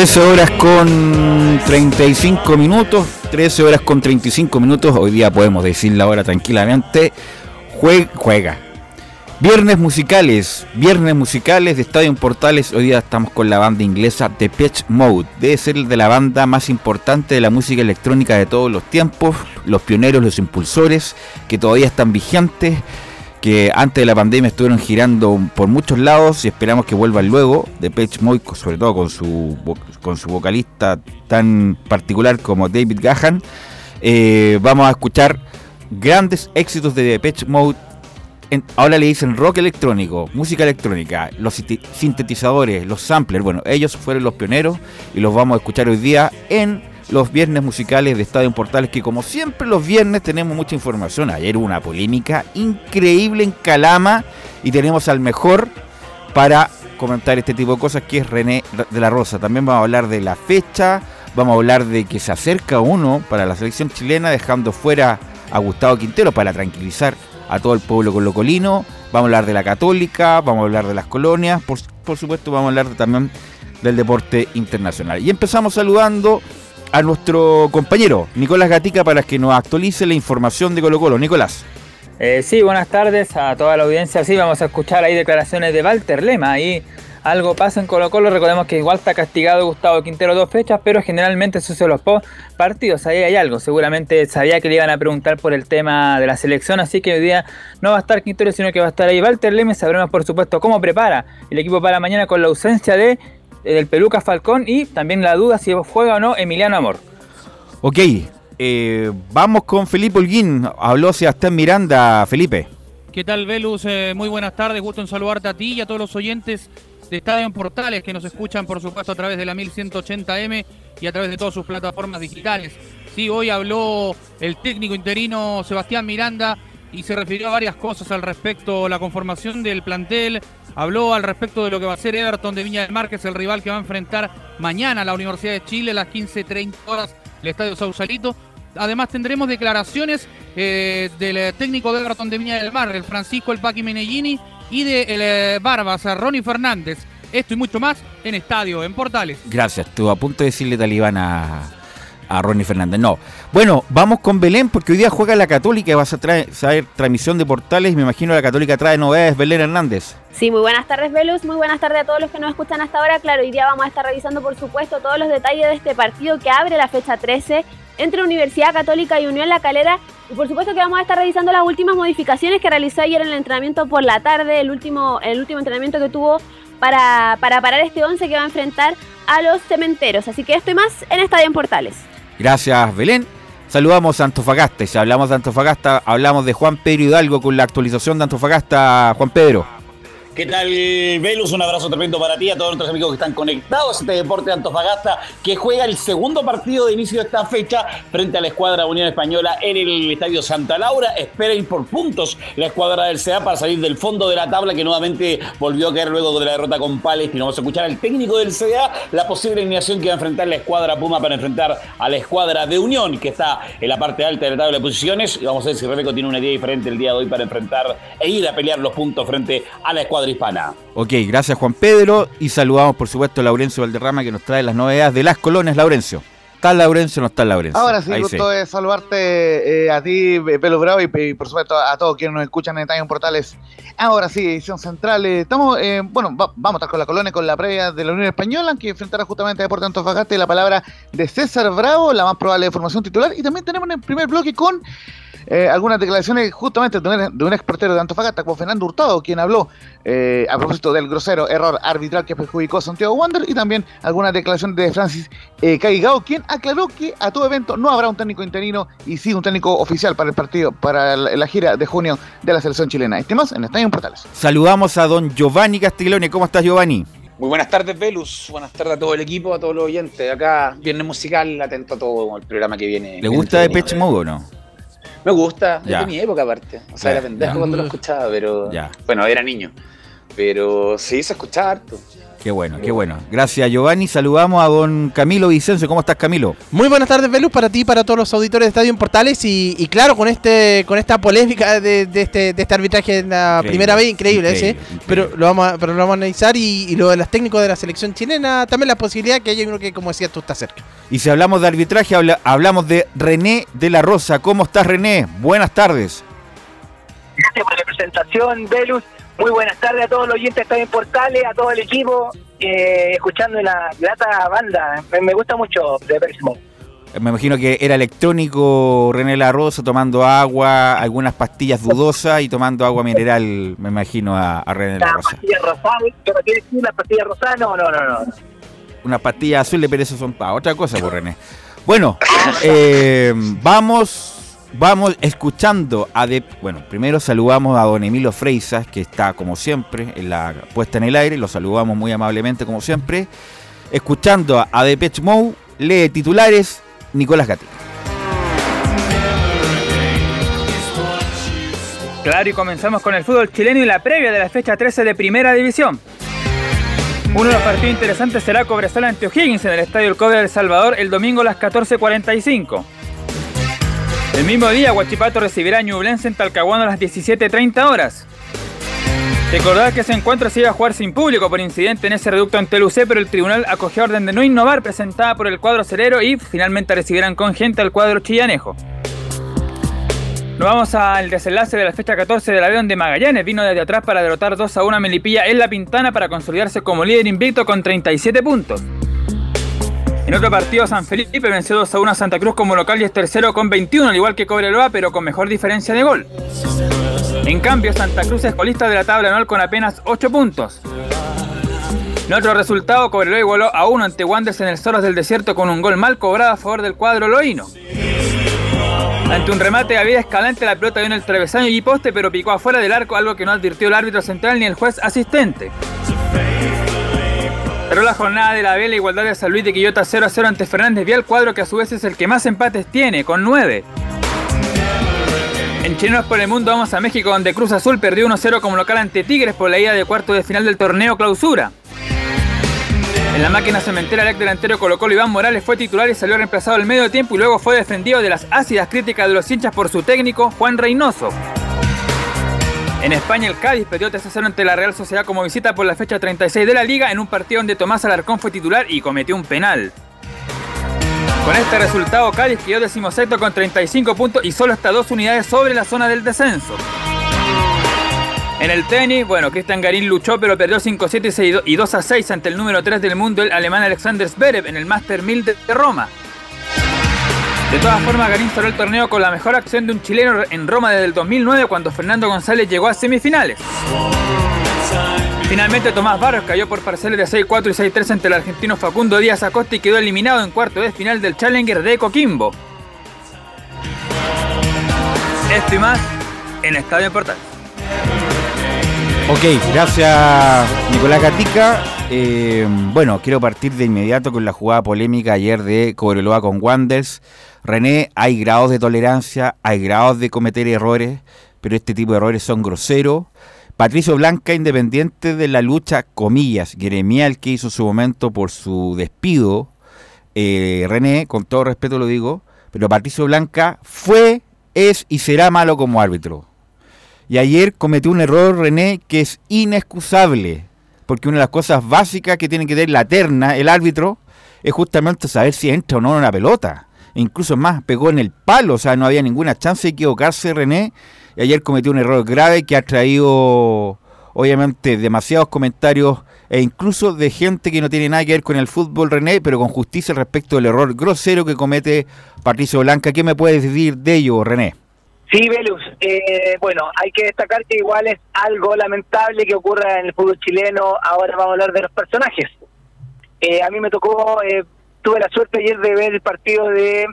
Horas con 35 minutos, 13 horas con 35 minutos, hoy día podemos decir la hora tranquilamente, juega. Viernes musicales, viernes musicales de Estadio Portales, hoy día estamos con la banda inglesa The Pitch Mode, debe ser de la banda más importante de la música electrónica de todos los tiempos, los pioneros, los impulsores, que todavía están vigentes que antes de la pandemia estuvieron girando por muchos lados y esperamos que vuelvan luego. De Pech Mode, sobre todo con su, con su vocalista tan particular como David Gahan. Eh, vamos a escuchar grandes éxitos de Depeche Mode. ahora le dicen rock electrónico, música electrónica, los sintetizadores, los samplers. Bueno, ellos fueron los pioneros y los vamos a escuchar hoy día en los viernes musicales de Estadio Portales, que como siempre los viernes tenemos mucha información. Ayer hubo una polémica increíble en Calama y tenemos al mejor para comentar este tipo de cosas, que es René de la Rosa. También vamos a hablar de la fecha, vamos a hablar de que se acerca uno para la selección chilena, dejando fuera a Gustavo Quintero para tranquilizar a todo el pueblo colocolino. Vamos a hablar de la católica, vamos a hablar de las colonias, por, por supuesto vamos a hablar también del deporte internacional. Y empezamos saludando a nuestro compañero Nicolás Gatica para que nos actualice la información de Colo Colo. Nicolás. Eh, sí, buenas tardes a toda la audiencia. Sí, vamos a escuchar ahí declaraciones de Walter Lema. Ahí algo pasa en Colo Colo. Recordemos que igual está castigado Gustavo Quintero dos fechas, pero generalmente se los partidos. Ahí hay algo. Seguramente sabía que le iban a preguntar por el tema de la selección, así que hoy día no va a estar Quintero, sino que va a estar ahí Walter Lema. Sabremos, por supuesto, cómo prepara el equipo para mañana con la ausencia de del Peluca Falcón y también la duda si juega o no Emiliano Amor. Ok, eh, vamos con Felipe Holguín. Habló Sebastián Miranda. Felipe. ¿Qué tal, Velus? Eh, muy buenas tardes. Gusto en saludarte a ti y a todos los oyentes de Estadio en Portales que nos escuchan, por supuesto, a través de la 1180M y a través de todas sus plataformas digitales. Sí, hoy habló el técnico interino Sebastián Miranda y se refirió a varias cosas al respecto, la conformación del plantel, habló al respecto de lo que va a ser Everton de Viña del Mar, que es el rival que va a enfrentar mañana a la Universidad de Chile a las 15.30 horas, el Estadio Sausalito. Además tendremos declaraciones eh, del técnico de Everton de Viña del Mar, el Francisco El Paqui Menellini, y de el eh, Barbas, Ronnie Fernández. Esto y mucho más en Estadio, en Portales. Gracias, estuvo a punto de decirle talibán a, a Ronnie Fernández. No. Bueno, vamos con Belén porque hoy día juega la Católica y vas a traer, transmisión de portales. Me imagino la Católica trae novedades. Belén Hernández. Sí, muy buenas tardes, Velus. Muy buenas tardes a todos los que nos escuchan hasta ahora. Claro, hoy día vamos a estar revisando, por supuesto, todos los detalles de este partido que abre la fecha 13 entre Universidad Católica y Unión La Calera. Y por supuesto que vamos a estar revisando las últimas modificaciones que realizó ayer en el entrenamiento por la tarde, el último, el último entrenamiento que tuvo para, para parar este 11 que va a enfrentar a los cementeros. Así que esto y más en Estadio en Portales. Gracias, Belén. Saludamos a Antofagasta. Y si hablamos de Antofagasta, hablamos de Juan Pedro Hidalgo con la actualización de Antofagasta. Juan Pedro. ¿Qué tal, Velus? Un abrazo tremendo para ti, a todos nuestros amigos que están conectados a este deporte de Antofagasta, que juega el segundo partido de inicio de esta fecha frente a la escuadra Unión Española en el Estadio Santa Laura. Espera ir por puntos la escuadra del CA para salir del fondo de la tabla, que nuevamente volvió a caer luego de la derrota con Palestino. Vamos a escuchar al técnico del CA la posible alineación que va a enfrentar la escuadra Puma para enfrentar a la escuadra de Unión, que está en la parte alta de la tabla de posiciones. Y vamos a ver si Rebeco tiene una idea diferente el día de hoy para enfrentar e ir a pelear los puntos frente a la escuadra hispana. Ok, gracias Juan Pedro y saludamos por supuesto a Laurencio Valderrama que nos trae las novedades de las colonias. Laurencio. ¿Está Laurencio o no está Laurencio? Ahora sí, gusto de saludarte eh, a ti, Pelo Bravo, y, por supuesto a todos quienes nos escuchan en Time Portales. Ahora sí, edición central. Eh, estamos, eh, bueno, vamos a estar con la colonia, con la previa de la Unión Española, que enfrentará justamente a Deportes Antofagasta y la palabra de César Bravo, la más probable de formación titular. Y también tenemos en el primer bloque con eh, algunas declaraciones justamente de un, de un ex portero de Antofagasta como Fernando Hurtado, quien habló eh, a propósito del grosero error arbitral que perjudicó a Santiago Wander y también algunas declaraciones de Francis eh, Caigao, quien aclaró que a todo evento no habrá un técnico interino y sí un técnico oficial para el partido, para la, gira de junio de la selección chilena. Este más en Estadio Portales. Saludamos a don Giovanni Castiglione. ¿Cómo estás, Giovanni? Muy buenas tardes, Velus. Buenas tardes a todo el equipo, a todos los oyentes. Acá, viernes musical, atento a todo el programa que viene. ¿Le gusta de Pitch Mode o no? Me gusta, ya. de mi época aparte. O sea, era pendejo cuando lo escuchaba, pero. Ya. Bueno, era niño. Pero sí se escuchaba harto. Qué bueno, qué bueno. Gracias, Giovanni. Saludamos a don Camilo Vicencio. ¿Cómo estás, Camilo? Muy buenas tardes, Velus, para ti y para todos los auditores de Estadio en Portales. Y, claro, con este con esta polémica de, este, de este arbitraje en la primera vez, increíble, ese. Pero lo vamos a, pero lo vamos a analizar. Y, lo de los técnicos de la selección chilena, también la posibilidad que hay uno que, como decías tú, está cerca. Y si hablamos de arbitraje, hablamos de René de la Rosa. ¿Cómo estás, René? Buenas tardes. Gracias por la presentación, Velus. Muy buenas tardes a todos los oyentes están en Portales, a todo el equipo, eh, escuchando la grata banda. Me, gusta mucho de Persimo. Me imagino que era electrónico René La Rosa tomando agua, algunas pastillas dudosas y tomando agua mineral, me imagino, a, René La, Rosa. Pastilla rosada, ¿qué decir? ¿La pastilla rosada? No, no, no, no. Una pastilla azul, pero eso son para otra cosa, por René. Bueno, eh, vamos Vamos escuchando a de, bueno, primero saludamos a don Emilio Freisas, que está como siempre en la puesta en el aire, lo saludamos muy amablemente como siempre. Escuchando a Depeche Mode, lee titulares Nicolás Gatti. Claro, y comenzamos con el fútbol chileno y la previa de la fecha 13 de Primera División. Uno de los partidos interesantes será Cobresal ante O'Higgins en el Estadio El Cobre de El Salvador el domingo a las 14.45. El mismo día, Huachipato recibirá a Ñublense en Talcahuano a las 17.30 horas. Recordad que ese encuentro se iba a jugar sin público por incidente en ese reducto ante Telucé, pero el tribunal acogió orden de no innovar presentada por el cuadro cerero y finalmente recibirán con gente al cuadro chillanejo. Nos vamos al desenlace de la fecha 14 del avión de Magallanes. Vino desde atrás para derrotar 2 a 1 a Melipilla en La Pintana para consolidarse como líder invicto con 37 puntos. En otro partido, San Felipe venció 2 a 1 a Santa Cruz como local y es tercero con 21, al igual que Cobreloa, pero con mejor diferencia de gol. En cambio, Santa Cruz es colista de la tabla anual con apenas 8 puntos. En otro resultado, Cobreloa igualó a 1 ante Wanderers en el Soros del Desierto con un gol mal cobrado a favor del cuadro loíno. Ante un remate a vida escalante, la pelota en el travesaño y poste, pero picó afuera del arco, algo que no advirtió el árbitro central ni el juez asistente. Pero la jornada de la vela igualdad de San Luis de Quillota 0 a 0 ante Fernández Vial, cuadro que a su vez es el que más empates tiene, con 9. En Chilenos por el Mundo vamos a México, donde Cruz Azul perdió 1-0 como local ante Tigres por la ida de cuarto de final del torneo clausura. En la máquina cementera, el ex delantero Colo Iván Morales fue titular y salió reemplazado al medio tiempo y luego fue defendido de las ácidas críticas de los hinchas por su técnico, Juan Reynoso. En España, el Cádiz perdió 3-0 ante la Real Sociedad como visita por la fecha 36 de la Liga en un partido donde Tomás Alarcón fue titular y cometió un penal. Con este resultado, Cádiz quedó decimosexto con 35 puntos y solo está dos unidades sobre la zona del descenso. En el tenis, bueno, Cristian Garín luchó pero perdió 5-7 y 2-6 ante el número 3 del mundo, el alemán Alexander Zverev, en el Master 1000 de Roma. De todas formas, Garín cerró el torneo con la mejor acción de un chileno en Roma desde el 2009 cuando Fernando González llegó a semifinales. Finalmente Tomás Barros cayó por parcelas de 6-4 y 6-3 ante el argentino Facundo Díaz Acosta y quedó eliminado en cuarto de final del Challenger de Coquimbo. Esto y más en Estadio Portal. Ok, gracias Nicolás Gatica. Eh, bueno, quiero partir de inmediato con la jugada polémica ayer de Cobreloa con Wanders. René, hay grados de tolerancia, hay grados de cometer errores, pero este tipo de errores son groseros. Patricio Blanca, independiente de la lucha, comillas, gremial que hizo su momento por su despido, eh, René, con todo respeto lo digo, pero Patricio Blanca fue, es y será malo como árbitro. Y ayer cometió un error, René, que es inexcusable, porque una de las cosas básicas que tiene que tener la terna, el árbitro, es justamente saber si entra o no en una pelota. Incluso más, pegó en el palo, o sea, no había ninguna chance de equivocarse René. Y ayer cometió un error grave que ha traído, obviamente, demasiados comentarios e incluso de gente que no tiene nada que ver con el fútbol, René, pero con justicia respecto del error grosero que comete Patricio Blanca. ¿Qué me puedes decir de ello, René? Sí, Velus. Eh, bueno, hay que destacar que igual es algo lamentable que ocurra en el fútbol chileno. Ahora vamos a hablar de los personajes. Eh, a mí me tocó, eh, tuve la suerte ayer de ver el partido de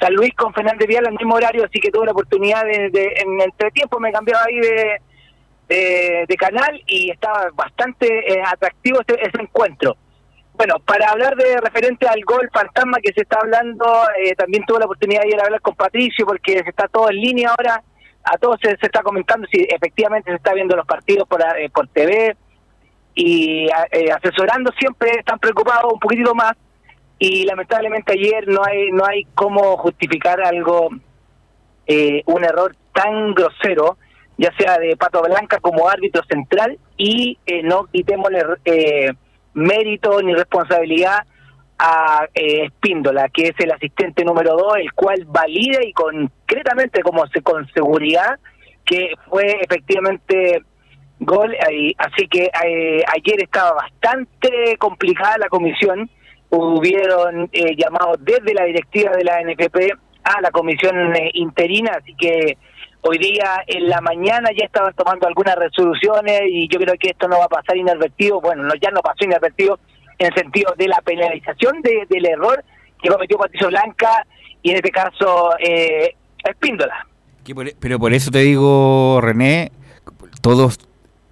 San Luis con Fernández Vial al mismo horario, así que tuve la oportunidad de, de en entretiempo me cambiaba ahí de, de, canal y estaba bastante atractivo ese encuentro. Bueno, para hablar de referente al gol fantasma que se está hablando, eh, también tuve la oportunidad de ir a hablar con Patricio porque se está todo en línea ahora, a todos se, está comentando si efectivamente se está viendo los partidos por, eh, por TV y eh, asesorando siempre están preocupados un poquitito más y lamentablemente ayer no hay no hay cómo justificar algo un error tan grosero ya sea de Pato Blanca como árbitro central y no quitémosle eh, mérito ni responsabilidad a eh, Espíndola, que es el asistente número dos, el cual valida y concretamente, como se con seguridad, que fue efectivamente gol. así que eh, ayer estaba bastante complicada la comisión. Hubieron eh, llamados desde la directiva de la NFP a la comisión eh, interina, así que Hoy día en la mañana ya estaban tomando algunas resoluciones y yo creo que esto no va a pasar inadvertido. Bueno, no, ya no pasó inadvertido en el sentido de la penalización del error que cometió Patricio Blanca y en este caso eh, Espíndola. E, pero por eso te digo, René, todos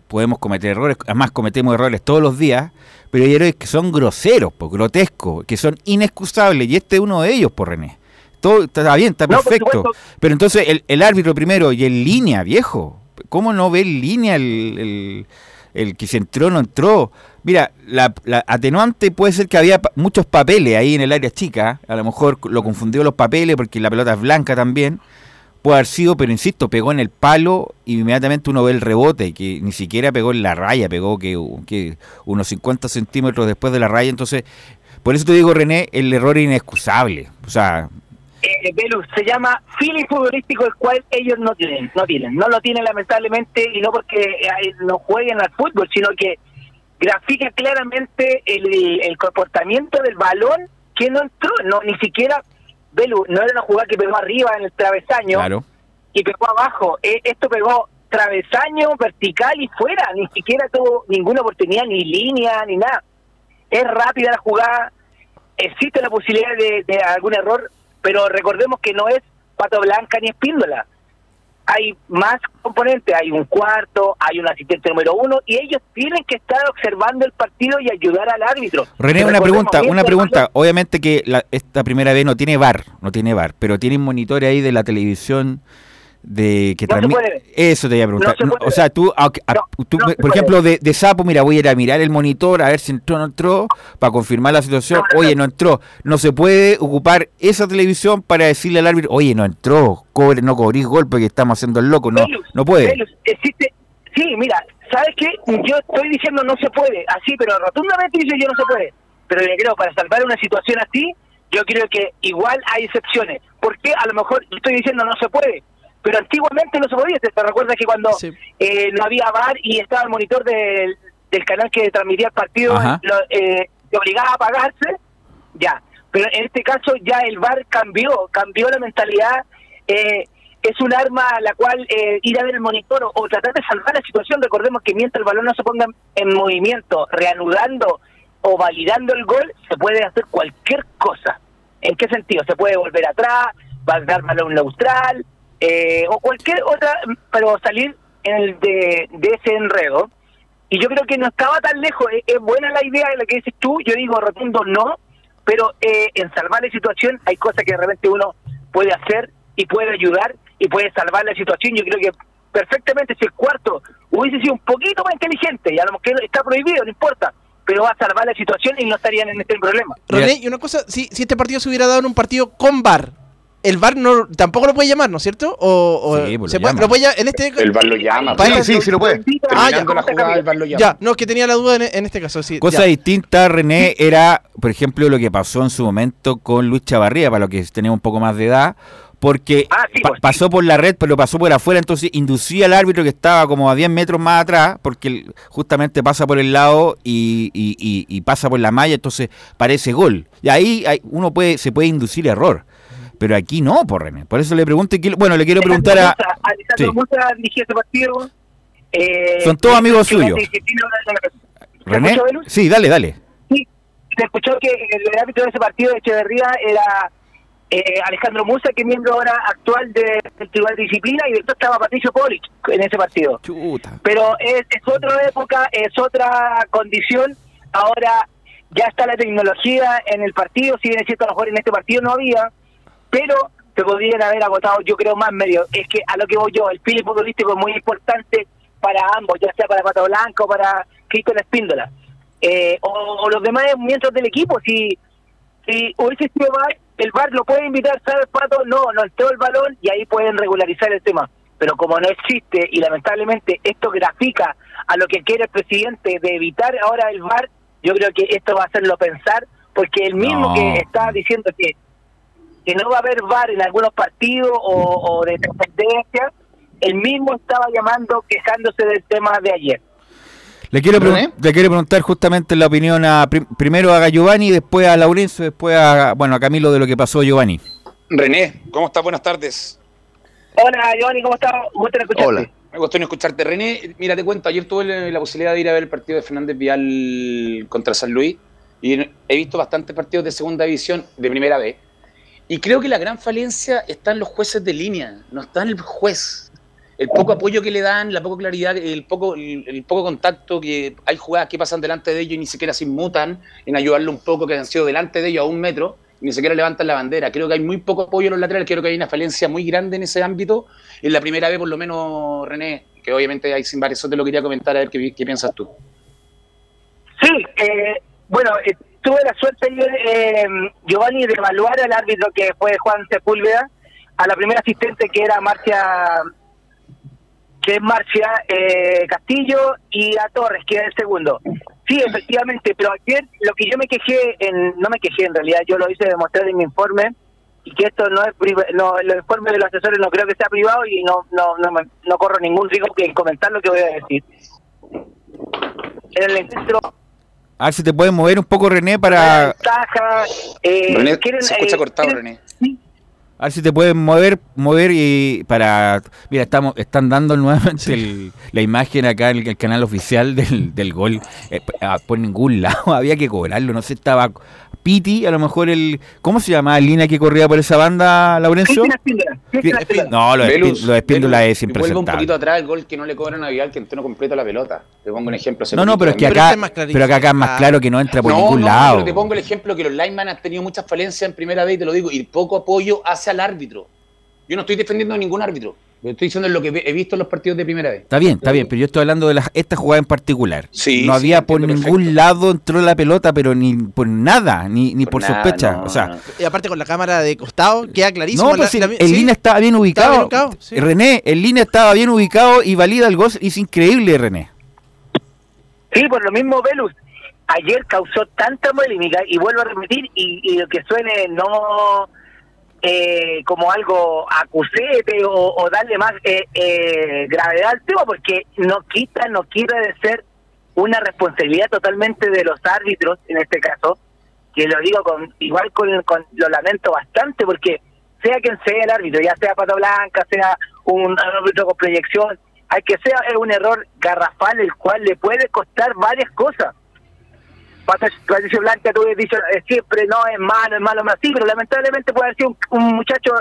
podemos cometer errores, además cometemos errores todos los días, pero hay errores que son groseros, pues, grotescos, que son inexcusables, y este es uno de ellos, por René. Todo está bien, está perfecto. Pero entonces el, el, árbitro primero y en línea, viejo. ¿Cómo no ve en línea el, el, que se entró o no entró? Mira, la, atenuante puede ser que había muchos papeles ahí en el área chica. A lo mejor lo confundió los papeles porque la pelota es blanca también. Puede haber sido, pero insisto, pegó en el palo y inmediatamente uno ve el rebote, que ni siquiera pegó en la raya, pegó que, que unos 50 centímetros después de la raya. Entonces, por eso te digo, René, el error es inexcusable. O sea, eh, se llama feeling futbolístico el cual ellos no tienen, no tienen, no lo tienen lamentablemente y no porque eh, no jueguen al fútbol, sino que grafica claramente el, el comportamiento del balón que no entró, no ni siquiera Belu, no era una jugada que pegó arriba en el travesaño y pegó abajo, eh, esto pegó travesaño vertical y fuera, ni siquiera tuvo ninguna oportunidad, ni línea, ni nada. Es rápida la jugada, existe la posibilidad de, de algún error, pero recordemos que no es Pato Blanca ni Espíndola. Hay más componentes, hay un cuarto, hay un asistente número uno, y ellos tienen que estar observando el partido y ayudar al árbitro. René, una pregunta, una pregunta. Obviamente que esta primera vez no tiene bar, no tiene bar, pero tiene un monitor ahí de la televisión de que eso te iba a preguntar. o sea tú, por ejemplo de, de, Sapo mira voy a ir a mirar el monitor a ver si entró o no entró para confirmar la situación. Oye no. entró. No se puede ocupar esa televisión para decirle al árbitro oye no entró cobre no cobrís golpe que estamos haciendo el loco no no puede existe sí mira sabes qué yo estoy diciendo no se puede así pero rotundamente dice yo no se puede. Pero yo creo para salvar una situación así yo creo que igual hay excepciones. Porque a lo mejor estoy diciendo no se puede pero antiguamente no se podía. ¿Te recuerdas que cuando eh, no había bar y estaba el monitor del, del canal que transmitía el partido, lo, eh, te obligaba a pagarse? Ya. pero en este caso ya el VAR cambió, cambió la mentalidad. Eh, es un arma a la cual eh, ir a ver el monitor o, tratar de salvar la situación. Recordemos que mientras el balón no se ponga en movimiento, reanudando o validando el gol, se puede hacer cualquier cosa. ¿En qué sentido? Se puede volver atrás, dar balón neutral eh, o cualquier otra, pero salir en el de, ese enredo. Y yo creo que no estaba tan lejos. Es, buena la idea de la que dices tú. Yo digo rotundo no, pero eh, en salvar la situación hay cosas que de repente uno puede hacer y puede ayudar y puede salvar la situación. Yo creo que perfectamente si el cuarto hubiese sido un poquito más inteligente, y a lo mejor está prohibido, no importa, pero va a salvar la situación y no estarían en este problema. René, y una cosa, si, si este partido se hubiera dado en un partido con VAR, el VAR no, tampoco lo puede llamar, ¿no es cierto? O, sí, pues se puede, lo puede, en este El VAR lo llama. Sí, sí, sí lo puede. Ah, ya. La jugada, el VAR lo llama. Ya, no, que tenía la duda en, este caso, sí. Cosa distinta, René, era, por ejemplo, lo que pasó en su momento con Luis Chavarría, para los que tenemos un poco más de edad, porque ah, pues pasó por la red, pero pasó por afuera, entonces inducía al árbitro que estaba como a 10 metros más atrás, porque justamente pasa por el lado y, y, pasa por la malla, entonces parece gol. Y ahí hay, uno puede se puede inducir error. Pero aquí no, por René. Por eso le pregunto, bueno, le quiero preguntar a... Sí. partido. Eh, Son todos amigos suyos. ¿René? Sí, dale, dale. Sí, se escuchó que el árbitro de ese partido de Echeverría era eh, Alejandro Musa, que es miembro ahora actual del Tribunal de Disciplina, y después estaba Patricio Polich en ese partido. Pero es, otra época, es otra condición. Ahora ya está la tecnología en el partido, si bien es cierto, a lo mejor en este partido no había, pero se podrían haber agotado, yo creo, más medios. Es que a lo que voy yo, el pile futbolístico es muy importante para ambos, ya sea para Pato Blanco o para Cristo Espíndola. Eh, o, los demás miembros del equipo, si, si hubiese sido más el VAR lo puede invitar, ¿sabes, Pato? No, no entró el balón y ahí pueden regularizar el tema. Pero como no existe y lamentablemente esto grafica a lo que quiere el presidente de evitar ahora el VAR, yo creo que esto va a hacerlo pensar, porque el mismo que está diciendo que, que no va a haber VAR en algunos partidos o, o de trascendencia, el mismo estaba llamando, quejándose del tema de ayer. Le quiero, le quiero preguntar justamente la opinión a primero a Giovanni, después a Laurencio, después a bueno a Camilo de lo que pasó Giovanni. René, ¿cómo estás? Buenas tardes. Hola Giovanni, ¿cómo estás? Gusto escucharte. Hola. Me gustó escucharte. René, mira, te cuento, ayer tuve la posibilidad de ir a ver el partido de Fernández Vial contra San Luis y he visto bastantes partidos de segunda división de primera vez. Y creo que la gran falencia está en los jueces de línea, no está en el juez el poco apoyo que le dan, la poca claridad, el poco, el, poco contacto que hay jugadas que pasan delante de ellos y ni siquiera se inmutan en ayudarle un poco, que han sido delante de ellos a un metro, y ni siquiera levantan la bandera. Creo que hay muy poco apoyo en los laterales, creo que hay una falencia muy grande en ese ámbito. En la primera vez, por lo menos, René, que obviamente hay sin varios, te lo quería comentar a ver qué, piensas tú. Sí, eh, bueno, eh, tuve la suerte, eh, Giovanni, de evaluar al árbitro que fue Juan Sepúlveda, a la primera asistente que era Marcia que es Marcia eh, Castillo, y a Torres, que es el segundo. Sí, efectivamente, pero ayer lo que yo me quejé, en, no me quejé en realidad, yo lo hice demostrar en mi informe, y que esto no es no los informes de los asesores no creo que sea privado y no no no, no corro ningún riesgo que comentar lo que voy a decir. En el encuentro a ver si te puedes mover un poco, René, para... Eh, René, se escucha eh, cortado, René. Sí, a ver si te pueden mover, mover y para... Mira, estamos, están dando nuevamente la imagen acá en el, canal oficial del, del gol. Eh, ah, por ningún lado había que cobrarlo, no sé, estaba Piti, a lo mejor el. ¿Cómo se llama la línea que corría por esa banda, Laurencio? No, lo de, lo Espíndola es impresionante. Vuelve un poquito atrás el gol que no le cobran a Vidal, que entró completo la pelota. Te pongo un ejemplo. No, no, pero es que acá, pero acá, acá es más claro que no entra por ningún lado. Pero te pongo el ejemplo que los linemen han tenido muchas falencias en primera vez, y te lo digo, y poco apoyo el árbitro. Yo no estoy defendiendo a ningún árbitro. Estoy diciendo lo que he visto en los partidos de primera vez. Está bien, está bien, pero yo estoy hablando de esta jugada en particular. no había por ningún lado entró la pelota, pero ni por nada, ni, ni por, sospecha. o sea, y aparte con la cámara de costado, queda clarísimo. No, pues el línea estaba bien ubicado. René, el línea estaba bien ubicado y valida el gol. Es increíble, René. Sí, por lo mismo, Velus. Ayer causó tanta polémica, y vuelvo a repetir, y, y lo que suene no eh, como algo acusete o, darle más eh, eh, gravedad al tema, porque no quita, no quiere de ser una responsabilidad totalmente de los árbitros, en este caso, que lo digo con igual con, lo lamento bastante porque sea quien sea el árbitro, ya sea Pato Blanca, sea un árbitro con proyección, hay que sea un error garrafal el cual le puede costar varias cosas. Patricio Blanca, tú has dicho eh, siempre, no, es malo, es malo, más sí, pero lamentablemente puede haber sido un, muchacho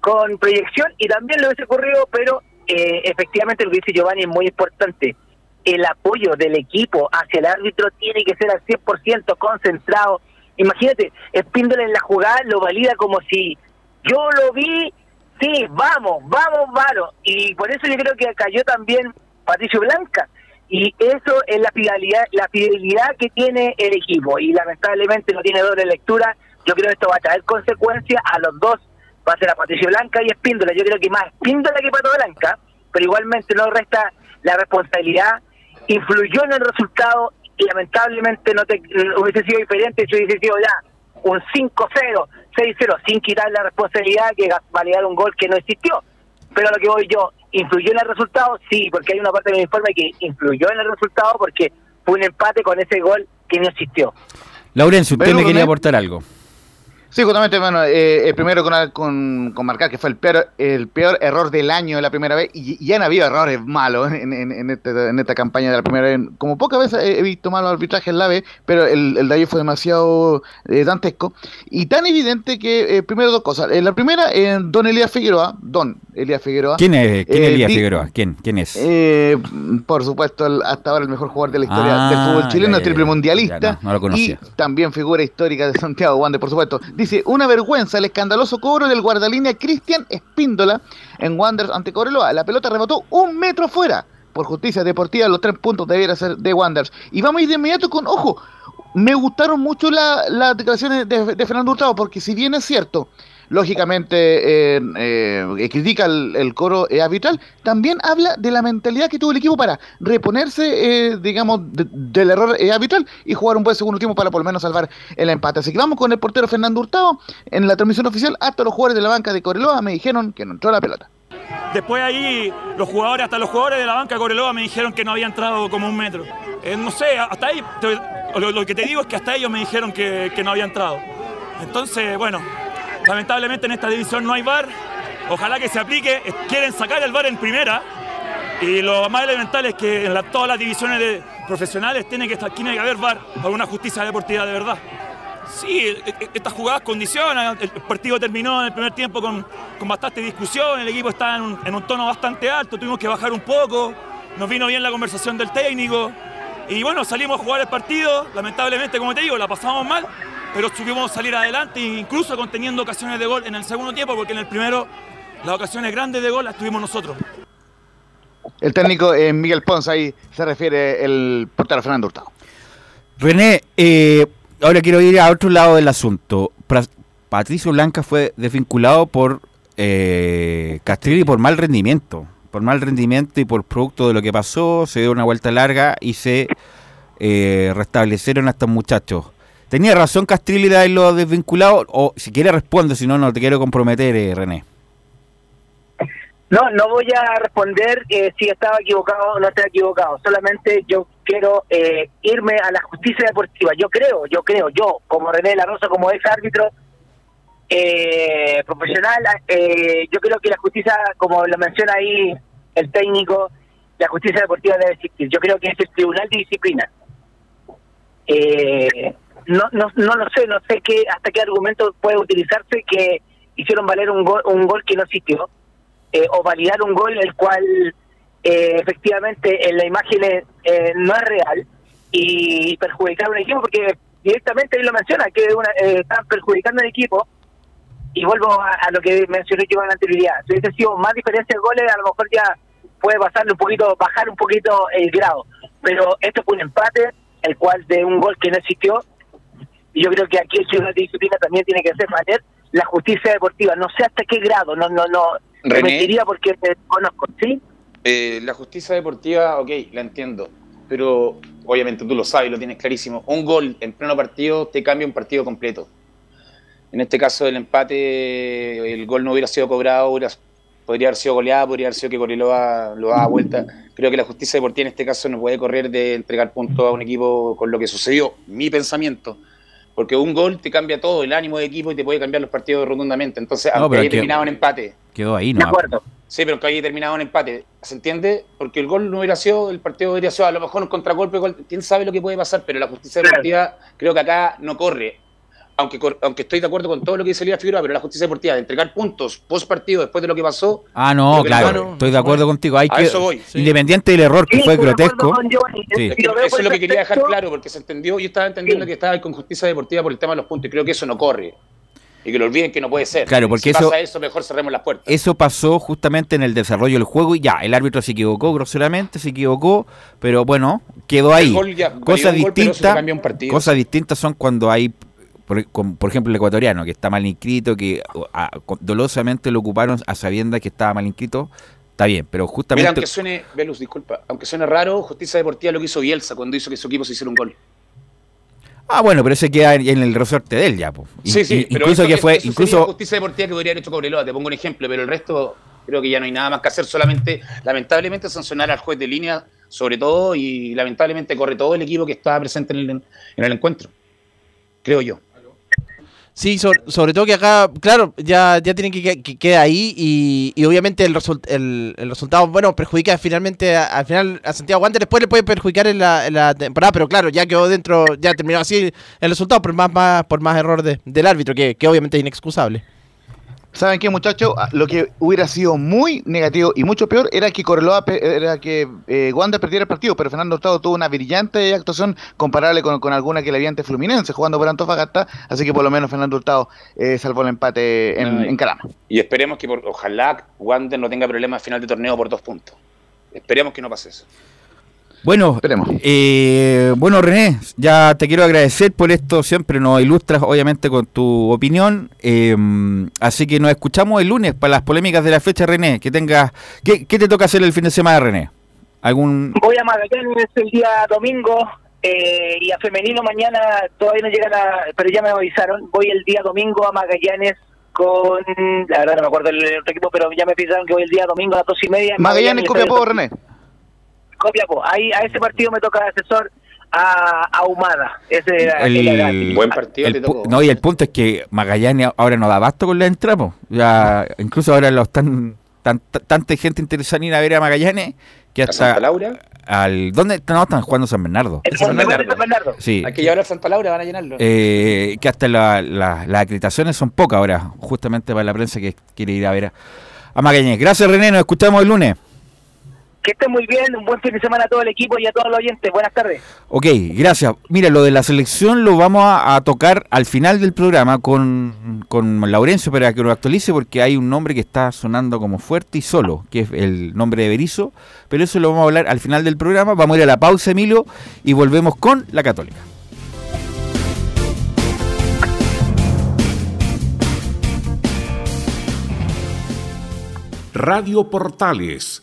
con proyección y también le hubiese ocurrido, pero eh, efectivamente lo que dice Giovanni es muy importante. El apoyo del equipo hacia el árbitro tiene que ser al 100% concentrado. Imagínate, Espíndola en la jugada lo valida como si yo lo vi, sí, vamos, vamos, vamos. Y por eso yo creo que cayó también Patricio Blanca y eso es la fidelidad la fidelidad que tiene el equipo. Y lamentablemente no tiene doble lectura. Yo creo que esto va a traer consecuencias a los dos. Va a ser a Patricio Blanca y Espíndola. Yo creo que más Espíndola que Pato Blanca pero igualmente no resta la responsabilidad. Influyó en el resultado y lamentablemente no te hubiese sido diferente si hubiese sido ya un 5-0 6-0 sin quitar la responsabilidad que validar un gol que no existió. Pero lo que voy yo ¿Influyó en el resultado? Sí, porque hay una parte del informe que influyó en el resultado porque fue un empate con ese gol que no existió. Laurencio, usted me quería aportar algo. Sí, justamente, bueno, eh, el primero con, con, marcar que fue el peor, el peor error del año la primera vez, y, ya han habido errores malos en, en, este, en, esta campaña de la primera vez. Como pocas veces he visto malos arbitrajes en la B, pero el, el de ahí fue demasiado eh, dantesco. Y tan evidente que, eh, primero dos cosas. En la primera, Don Elías Figueroa, Don Elías Figueroa. ¿Quién es ¿Quién Elías Figueroa? ¿Quién, quién es? por supuesto, hasta ahora el mejor jugador de la historia del ah, fútbol chileno, triple mundialista. no, lo conocía. Y también figura histórica de Santiago Wander, por supuesto. Dice, una vergüenza el escandaloso cobro del guardalínea Cristian Espíndola en Wanderers ante Coreloa. La pelota rebotó un metro fuera. Por justicia deportiva, los tres puntos debieran ser de Wanderers. Y vamos a ir de inmediato con, ojo, me gustaron mucho las declaraciones de, Fernando Hurtado, porque si bien es cierto, lógicamente eh, eh, critica el, coro eh, arbitral, también habla de la mentalidad que tuvo el equipo para reponerse, digamos, del error arbitral y jugar un buen segundo tiempo para por lo menos salvar el empate. Así que vamos con el portero Fernando Hurtado. En la transmisión oficial, hasta los jugadores de la banca de Coreloa me dijeron que no entró la pelota. Después ahí los jugadores, hasta los jugadores de la banca Coreloa me dijeron que no había entrado como un metro. no sé, hasta ahí, lo, que te digo es que hasta ellos me dijeron que no había entrado. Entonces, bueno, Lamentablemente en esta división no hay VAR. Ojalá que se aplique. Quieren sacar el VAR en primera. Y lo más elemental es que en todas las divisiones profesionales tiene que, tiene que haber VAR para una justicia deportiva de verdad. Sí, e, e, estas jugadas condicionan. El partido terminó en el primer tiempo con, bastante discusión. El equipo está en un, en un tono bastante alto. Tuvimos que bajar un poco. Nos vino bien la conversación del técnico. Y bueno, salimos a jugar el partido. Lamentablemente, como te digo, la pasamos mal pero supimos salir adelante, incluso conteniendo ocasiones de gol en el segundo tiempo, porque en el primero las ocasiones grandes de gol las tuvimos nosotros. El técnico eh, Miguel Pons, ahí se refiere el portero Fernando Hurtado. René, eh, ahora quiero ir a otro lado del asunto. Patricio Blanca fue desvinculado por eh, Castrilli por mal rendimiento. Por mal rendimiento y por producto de lo que pasó, se dio una vuelta larga y se eh, restablecieron a estos muchachos. ¿Tenía razón Castrilli de haberlo desvinculado? O si quiere responde, si no, no te quiero comprometer, eh, René. No, no voy a responder eh, si estaba equivocado o no estaba equivocado. Solamente yo quiero eh, irme a la justicia deportiva. Yo creo, yo creo, yo como René La Rosa, como ex árbitro profesional, yo creo que la justicia, como lo menciona ahí el técnico, la justicia deportiva debe existir. Yo creo que es el tribunal de disciplina. Eh, no, no, no lo sé, no sé qué hasta qué argumento puede utilizarse que hicieron valer un gol, un gol que no existió eh, o validar un gol el cual eh, efectivamente en la imagen eh, no es real y perjudicar a un equipo porque directamente él lo menciona que una, están perjudicando al equipo. Y vuelvo a, lo que mencioné yo en la anterioridad. Si hubiese sido más diferencia de goles a lo mejor ya puede pasarle un poquito bajar un poquito el grado. Pero esto fue un empate el cual de un gol que no existió yo creo que aquí el Tribunal de Disciplina también tiene que hacer valer la justicia deportiva. No sé hasta qué grado, no no no René, porque te conozco, ¿sí? Eh, la justicia deportiva, ok, la entiendo, pero obviamente tú lo sabes, lo tienes clarísimo. Un gol en pleno partido te cambia un partido completo. En este caso del empate, el gol no hubiera sido cobrado, podría haber sido goleado, podría haber sido que Coreloa lo daba vuelta. Creo que la justicia deportiva en este caso no puede correr de entregar puntos a un equipo con lo que sucedió. Mi pensamiento Porque un gol te cambia todo, el ánimo de equipo y te puede cambiar los partidos rotundamente. Entonces, No, aunque haya terminado en empate. Quedó ahí, De ¿no? acuerdo. Sí, pero que haya terminado en empate. ¿Se entiende? Porque el gol no hubiera sido, el partido hubiera sido a lo mejor un contragolpe, gol, quién sabe lo que puede pasar, pero la justicia Claro. deportiva creo que acá no corre. Aunque, aunque estoy de acuerdo con todo lo que dice Elías Figueroa, pero la justicia deportiva de entregar puntos post partido después de lo que pasó, Ah, no, claro, no, estoy de acuerdo contigo. Hay a que, eso voy. Independiente del error que Sí, fue grotesco. Giovanni. Sí. Eso es lo que quería dejar claro, porque se entendió, yo estaba entendiendo Sí. que estaba con justicia deportiva por el tema de los puntos, y creo que eso no corre. Y que lo olviden que no puede ser. Claro, porque si eso- pasa eso, mejor cerremos las puertas. Eso pasó justamente en el desarrollo del juego y ya, el árbitro se equivocó groseramente, se equivocó, pero bueno, quedó ahí. Gol ya- Cosas distintas, cambia un partido. cosas distintas son cuando hay, por, con- por ejemplo, el ecuatoriano que está mal inscrito, que a- dolosamente lo ocuparon a sabiendas que estaba mal inscrito, está bien, pero Mira, justamente aunque suene, Velus, disculpa, aunque suene raro, Justicia Deportiva lo que hizo Bielsa cuando hizo que su equipo se hiciera un gol. Ah, bueno, pero ese queda en el resorte de él ya, Sí, sí, pero incluso eso- que fue, incluso Justicia Deportiva que podría haber hecho Cobreloa, te pongo un ejemplo, pero el resto creo que ya no hay nada más que hacer, solamente, lamentablemente, sancionar al juez de línea, sobre todo, y lamentablemente corre todo el equipo que estaba presente en el, en el encuentro. Creo yo. Sí, sobre, sobre todo que acá, claro, ya, ya tienen que, que, que queda ahí y, y obviamente el, result- el, el resultado, bueno, perjudica finalmente a- al final a Santiago Wander, después le puede perjudicar en la, en la temporada, pero claro, ya quedó dentro, ya terminó así el resultado por más, más, por más error de- del árbitro, que, que obviamente es inexcusable. ¿Saben qué, muchachos? Ah, Lo que hubiera sido muy negativo y mucho peor era que Correloa, era que eh, Wander perdiera el partido, pero Fernando Hurtado tuvo una brillante actuación comparable con, con alguna que le había ante Fluminense jugando por Antofagasta, así que por lo menos Fernando Hurtado eh, salvó el empate en, Ay. en Calama. Y esperemos que, por, ojalá, Wander no tenga problemas al final de torneo por dos puntos. Esperemos que no pase eso. Bueno, Esperemos. eh, bueno René, ya te quiero agradecer por esto, siempre nos ilustras obviamente con tu opinión, eh, así que nos escuchamos el lunes para las polémicas de la fecha René, que tengas, ¿qué, qué te toca hacer el fin de semana René? ¿Algún... Voy a Magallanes el día domingo eh, y a femenino mañana todavía no llegan a, pero ya me avisaron. Voy el día domingo a Magallanes con, la verdad no me acuerdo el otro equipo, pero ya me avisaron que voy el día domingo a las dos y media. en Magallanes, Copiapó, René. Copiapó. Ahí a ese partido me toca de asesor a Ahumada. Ese era el- era- Buen partido el tocó. no, y el punto es que Magallanes ahora no da abasto con la entrada, ya incluso ahora lo están tan, tan- tanta gente interesada en ir a ver a Magallanes que ¿A Santa hasta Laura? al ¿dónde no están jugando San Bernardo? el San Bernardo. San Bernardo. Sí. Hay que llevar a Santa Laura, van a llenarlo. Eh, que hasta la- la- las acreditaciones son pocas ahora, justamente para la prensa que quiere ir a ver a, a Magallanes. Gracias René, nos escuchamos el lunes. Que estén muy bien, un buen fin de semana a todo el equipo y a todos los oyentes. Buenas tardes. Ok, gracias. Mira, lo de la selección lo vamos a, a tocar al final del programa con, con Laurencio para que lo actualice porque hay un nombre que está sonando como fuerte y solo, que es el nombre de Berizo, pero eso lo vamos a hablar al final del programa. Vamos a ir a la pausa, Emilio, y volvemos con la Católica. Radio Portales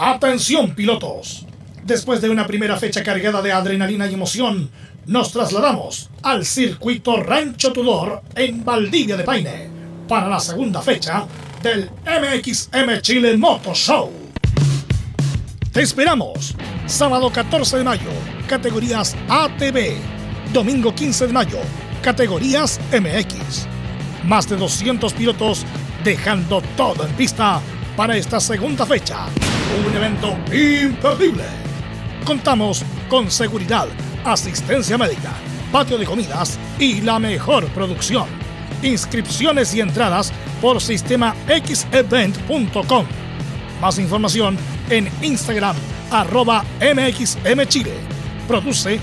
Atención pilotos. Después de una primera fecha cargada de adrenalina y emoción, nos trasladamos al circuito Rancho Tudor en Valdivia de Paine para la segunda fecha del MXM Chile Moto Show. Te esperamos. Sábado 14 de mayo, categorías ATV. Domingo 15 de mayo, categorías MX. Más de 200 pilotos dejando todo en pista para esta segunda fecha. Un evento imperdible. Contamos con seguridad, asistencia médica, patio de comidas y la mejor producción. Inscripciones y entradas por sistemaxevent.com. Más información en Instagram, arroba MXMChile. Produce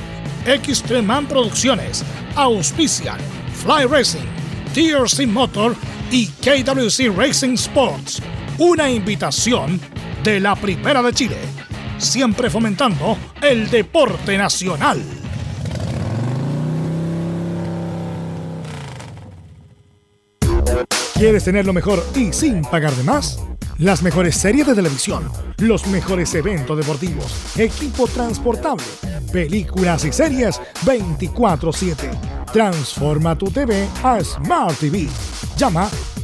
Xtreman Producciones. Auspician Fly Racing, TRC Motor y KWC Racing Sports. Una invitación de la Primera de Chile. Siempre fomentando el deporte nacional. ¿Quieres tener lo mejor y sin pagar de más? Las mejores series de televisión, los mejores eventos deportivos, equipo transportable, películas y series 24/7. Transforma tu TV a Smart TV. Llama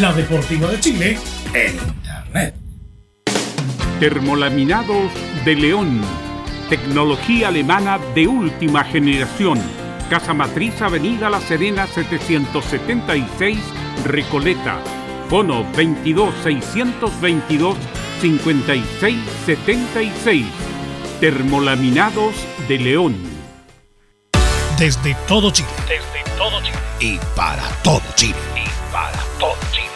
La Deportiva de Chile en Internet. Termolaminados de León. Tecnología alemana de última generación. Casa Matriz Avenida La Serena 776 Recoleta. Fono 22 622 5676. Termolaminados de León. Desde todo Chile. Desde todo Chile. Y para todo Chile.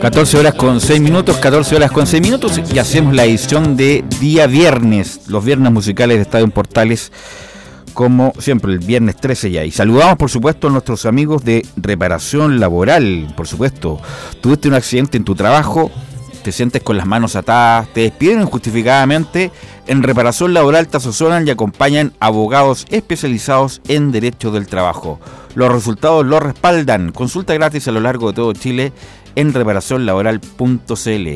14 horas con 6 minutos, 14 horas con 6 minutos y hacemos la edición de día viernes, los viernes musicales de Estadio en Portales, como siempre el viernes 13 ya. Y saludamos por supuesto a nuestros amigos de reparación laboral, por supuesto. Tuviste un accidente en tu trabajo, te sientes con las manos atadas, te despiden injustificadamente, en reparación laboral te asesoran y acompañan abogados especializados en derecho del trabajo. Los resultados los respaldan. Consulta gratis a lo largo de todo Chile en reparacionlaboral.cl.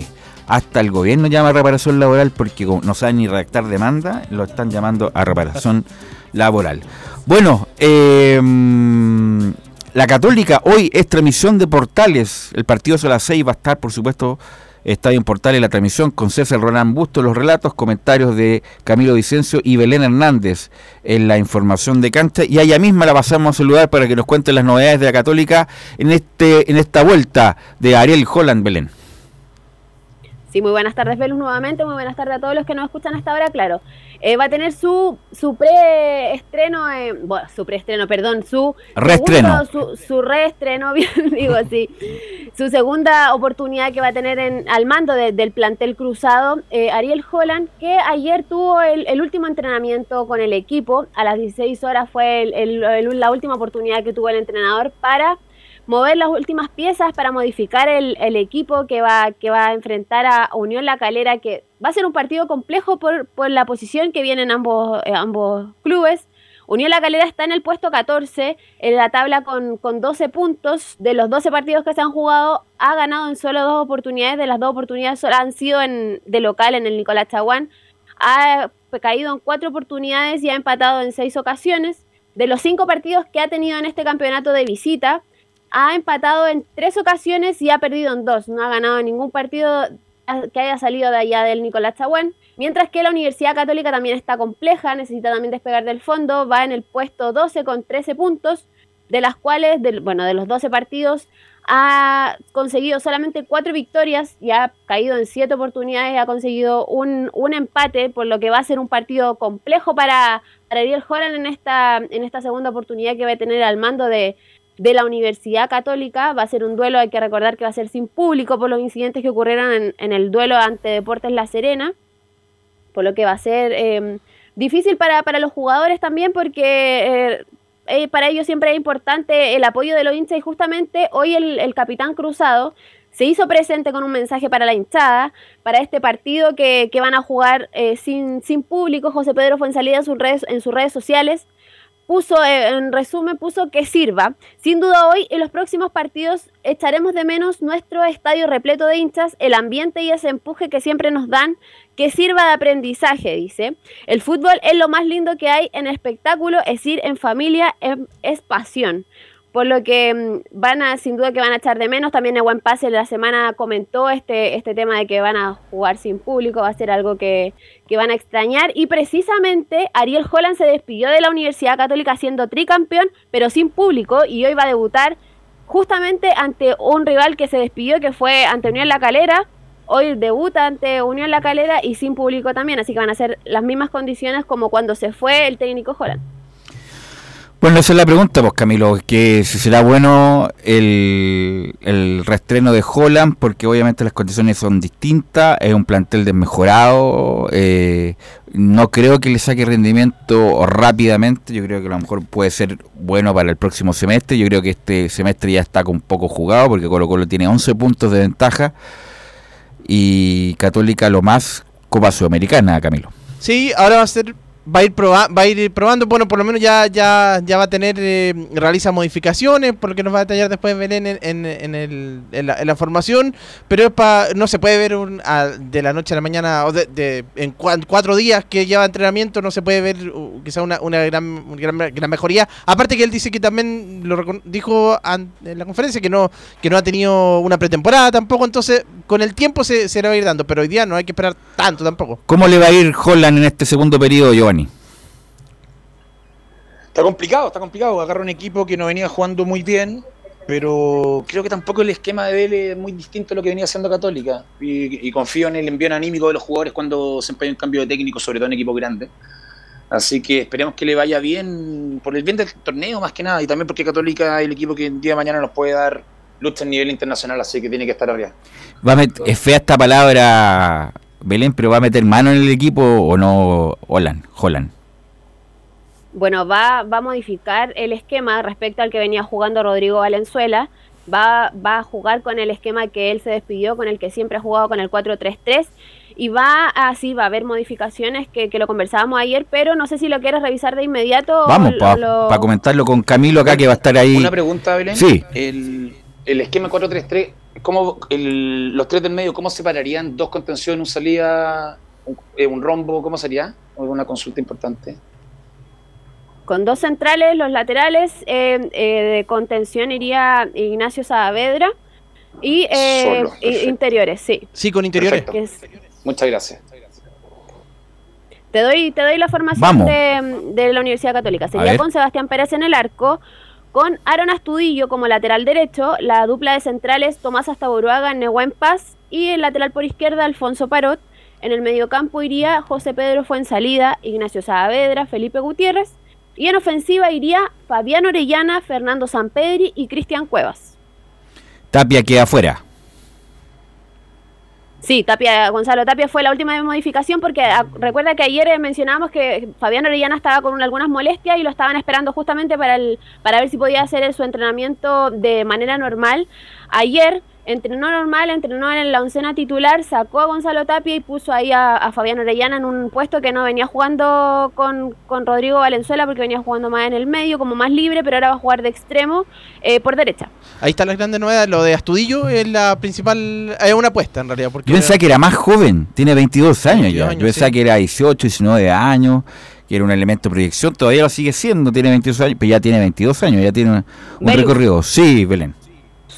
Hasta el gobierno llama a reparación laboral porque no saben ni redactar demanda, lo están llamando a reparación laboral. Bueno, eh, la Católica hoy es transmisión de portales. El partido a las 6 va a estar, por supuesto, Estadio en la transmisión con César Roland Busto, los relatos, comentarios de Camilo Vicencio y Belén Hernández en la información de cancha. Y allá misma la pasamos a saludar para que nos cuenten las novedades de la Católica en, este, en esta vuelta de Ariel Holland Belén. Sí, muy buenas tardes, Velus, nuevamente. Muy buenas tardes a todos los que nos escuchan hasta ahora, claro. Eh, va a tener su, su preestreno, eh, bueno, su preestreno, perdón, su reestreno. Su, su reestreno, bien digo así, su segunda oportunidad que va a tener en, al mando de, del plantel cruzado, eh, Ariel Holland, que ayer tuvo el, el, último entrenamiento con el equipo. A las 16 horas fue el, el, la última oportunidad que tuvo el entrenador para mover las últimas piezas para modificar el, el, equipo que va, que va a enfrentar a Unión La Calera, que va a ser un partido complejo por, por la posición que vienen ambos, eh, ambos clubes. Unión La Calera está en el puesto 14 en la tabla con, con 12 puntos. De los 12 partidos que se han jugado, ha ganado en solo dos oportunidades. De las dos oportunidades solo han sido en, de local en el Nicolás Chaguán. Ha caído en cuatro oportunidades y ha empatado en seis ocasiones. De los cinco partidos que ha tenido en este campeonato de visita, ha empatado en tres ocasiones y ha perdido en dos. No ha ganado ningún partido que haya salido de allá del Nicolás Chaguán. Mientras que la Universidad Católica también está compleja, necesita también despegar del fondo, va en el puesto 12 con 13 puntos, de las cuales, de, bueno, de los 12 partidos, ha conseguido solamente cuatro victorias y ha caído en siete oportunidades, ha conseguido un, un empate, por lo que va a ser un partido complejo para, para Ariel Holland en esta, en esta segunda oportunidad que va a tener al mando de, de la Universidad Católica. Va a ser un duelo, hay que recordar que va a ser sin público por los incidentes que ocurrieron en, el duelo ante Deportes La Serena, por lo que va a ser eh, difícil para, para, los jugadores también porque... Eh, eh, para ellos siempre es importante el apoyo de los hinchas y justamente hoy el, el capitán Cruzado se hizo presente con un mensaje para la hinchada, para este partido que, que van a jugar eh, sin, sin público. José Pedro fue en salida en sus redes, en sus redes sociales puso, eh, en resumen, puso que sirva. Sin duda hoy, en los próximos partidos, echaremos de menos nuestro estadio repleto de hinchas, el ambiente y ese empuje que siempre nos dan, que sirva de aprendizaje, dice. El fútbol es lo más lindo que hay en espectáculo, es ir en familia, es pasión por lo que mm, van a, sin duda que van a echar de menos. También buen pase la semana comentó este, este tema de que van a jugar sin público, va a ser algo que, que van a extrañar. Y precisamente Ariel Holland se despidió de la Universidad Católica siendo tricampeón, pero sin público, y hoy va a debutar justamente ante un rival que se despidió, que fue ante Unión La Calera. Hoy debuta ante Unión La Calera y sin público también, así que van a ser las mismas condiciones como cuando se fue el técnico Holland. Bueno, esa es la pregunta, pues Camilo, que si será bueno el, el reestreno de Holland, porque obviamente las condiciones son distintas, es un plantel desmejorado, eh, no creo que le saque rendimiento rápidamente, yo creo que a lo mejor puede ser bueno para el próximo semestre, yo creo que este semestre ya está con poco jugado, porque Colo Colo tiene 11 puntos de ventaja, y Católica lo más Copa Sudamericana, Camilo. Sí, ahora va a ser va a ir proba va a ir probando, bueno, por lo menos ya ya ya va a tener eh, realiza modificaciones, por lo que nos va a detallar después Belén en, en, en, el, en, la, la, formación, pero es pa, no se puede ver un, a, de la noche a la mañana o de, de en cuatro días que lleva entrenamiento no se puede ver uh, quizá una, una gran, gran, gran mejoría, aparte que él dice que también lo dijo en la conferencia que no que no ha tenido una pretemporada tampoco, entonces con el tiempo se, se le va a ir dando, pero hoy día no hay que esperar tanto tampoco. ¿Cómo le va a ir Holland en este segundo periodo, Giovanni? Está complicado, está complicado. Agarra un equipo que no venía jugando muy bien, pero creo que tampoco el esquema de Vélez es muy distinto a lo que venía haciendo Católica. Y, y confío en el envío anímico de los jugadores cuando se empeña un cambio de técnico, sobre todo en equipos grandes. Así que esperemos que le vaya bien por el bien del torneo más que nada y también porque Católica es el equipo que el día de mañana nos puede dar lucha a nivel internacional, así que tiene que estar arriba. Va a met- es fea esta palabra, Belén, pero ¿va a meter mano en el equipo o no Holland? Holland. Bueno, va, va a modificar el esquema respecto al que venía jugando Rodrigo Valenzuela. Va, va a jugar con el esquema que él se despidió, con el que siempre ha jugado con el 4-3-3. Y va así, va a haber modificaciones que, que, lo conversábamos ayer, pero no sé si lo quieres revisar de inmediato. Vamos, para lo... pa comentarlo con Camilo acá, que va a estar ahí. Una pregunta, Belén. Sí. El, el esquema 4-3-3, ¿cómo el, los tres del medio, ¿cómo separarían dos contención, un salida, un, eh, un rombo? ¿Cómo sería? Una consulta importante con dos centrales, los laterales eh, eh, de contención iría Ignacio Saavedra y eh, Solo, interiores, sí. Sí, con interiores. Es, Muchas gracias. Te doy, te doy la formación de, de, la Universidad Católica. Sería con Sebastián Pérez en el arco, con Aaron Astudillo como lateral derecho, la dupla de centrales Tomás Astaburuaga, Nehuen Paz y el lateral por izquierda Alfonso Parot. En el mediocampo iría José Pedro Fuensalida, Ignacio Saavedra, Felipe Gutiérrez. Y en ofensiva iría Fabián Orellana, Fernando Sampedri y Cristian Cuevas. Tapia queda afuera. Sí, Tapia, Gonzalo Tapia fue la última modificación porque a, recuerda que ayer mencionábamos que Fabián Orellana estaba con algunas molestias y lo estaban esperando justamente para, el, para ver si podía hacer su entrenamiento de manera normal. Ayer entrenó normal, entrenó en la oncena titular, sacó a Gonzalo Tapia y puso ahí a, a Fabián Orellana en un puesto que no venía jugando con, con, Rodrigo Valenzuela porque venía jugando más en el medio, como más libre, pero ahora va a jugar de extremo eh, por derecha. Ahí está la grande novedad, lo de Astudillo es la principal, es una apuesta en realidad. Porque Yo pensaba que era más joven, tiene 22 años 22 ya, años, yo pensaba sí. que era 18, 19 años que era un elemento de proyección, todavía lo sigue siendo, tiene 22 años, pero ya tiene 22 años, ya tiene un, un recorrido. Sí, Belén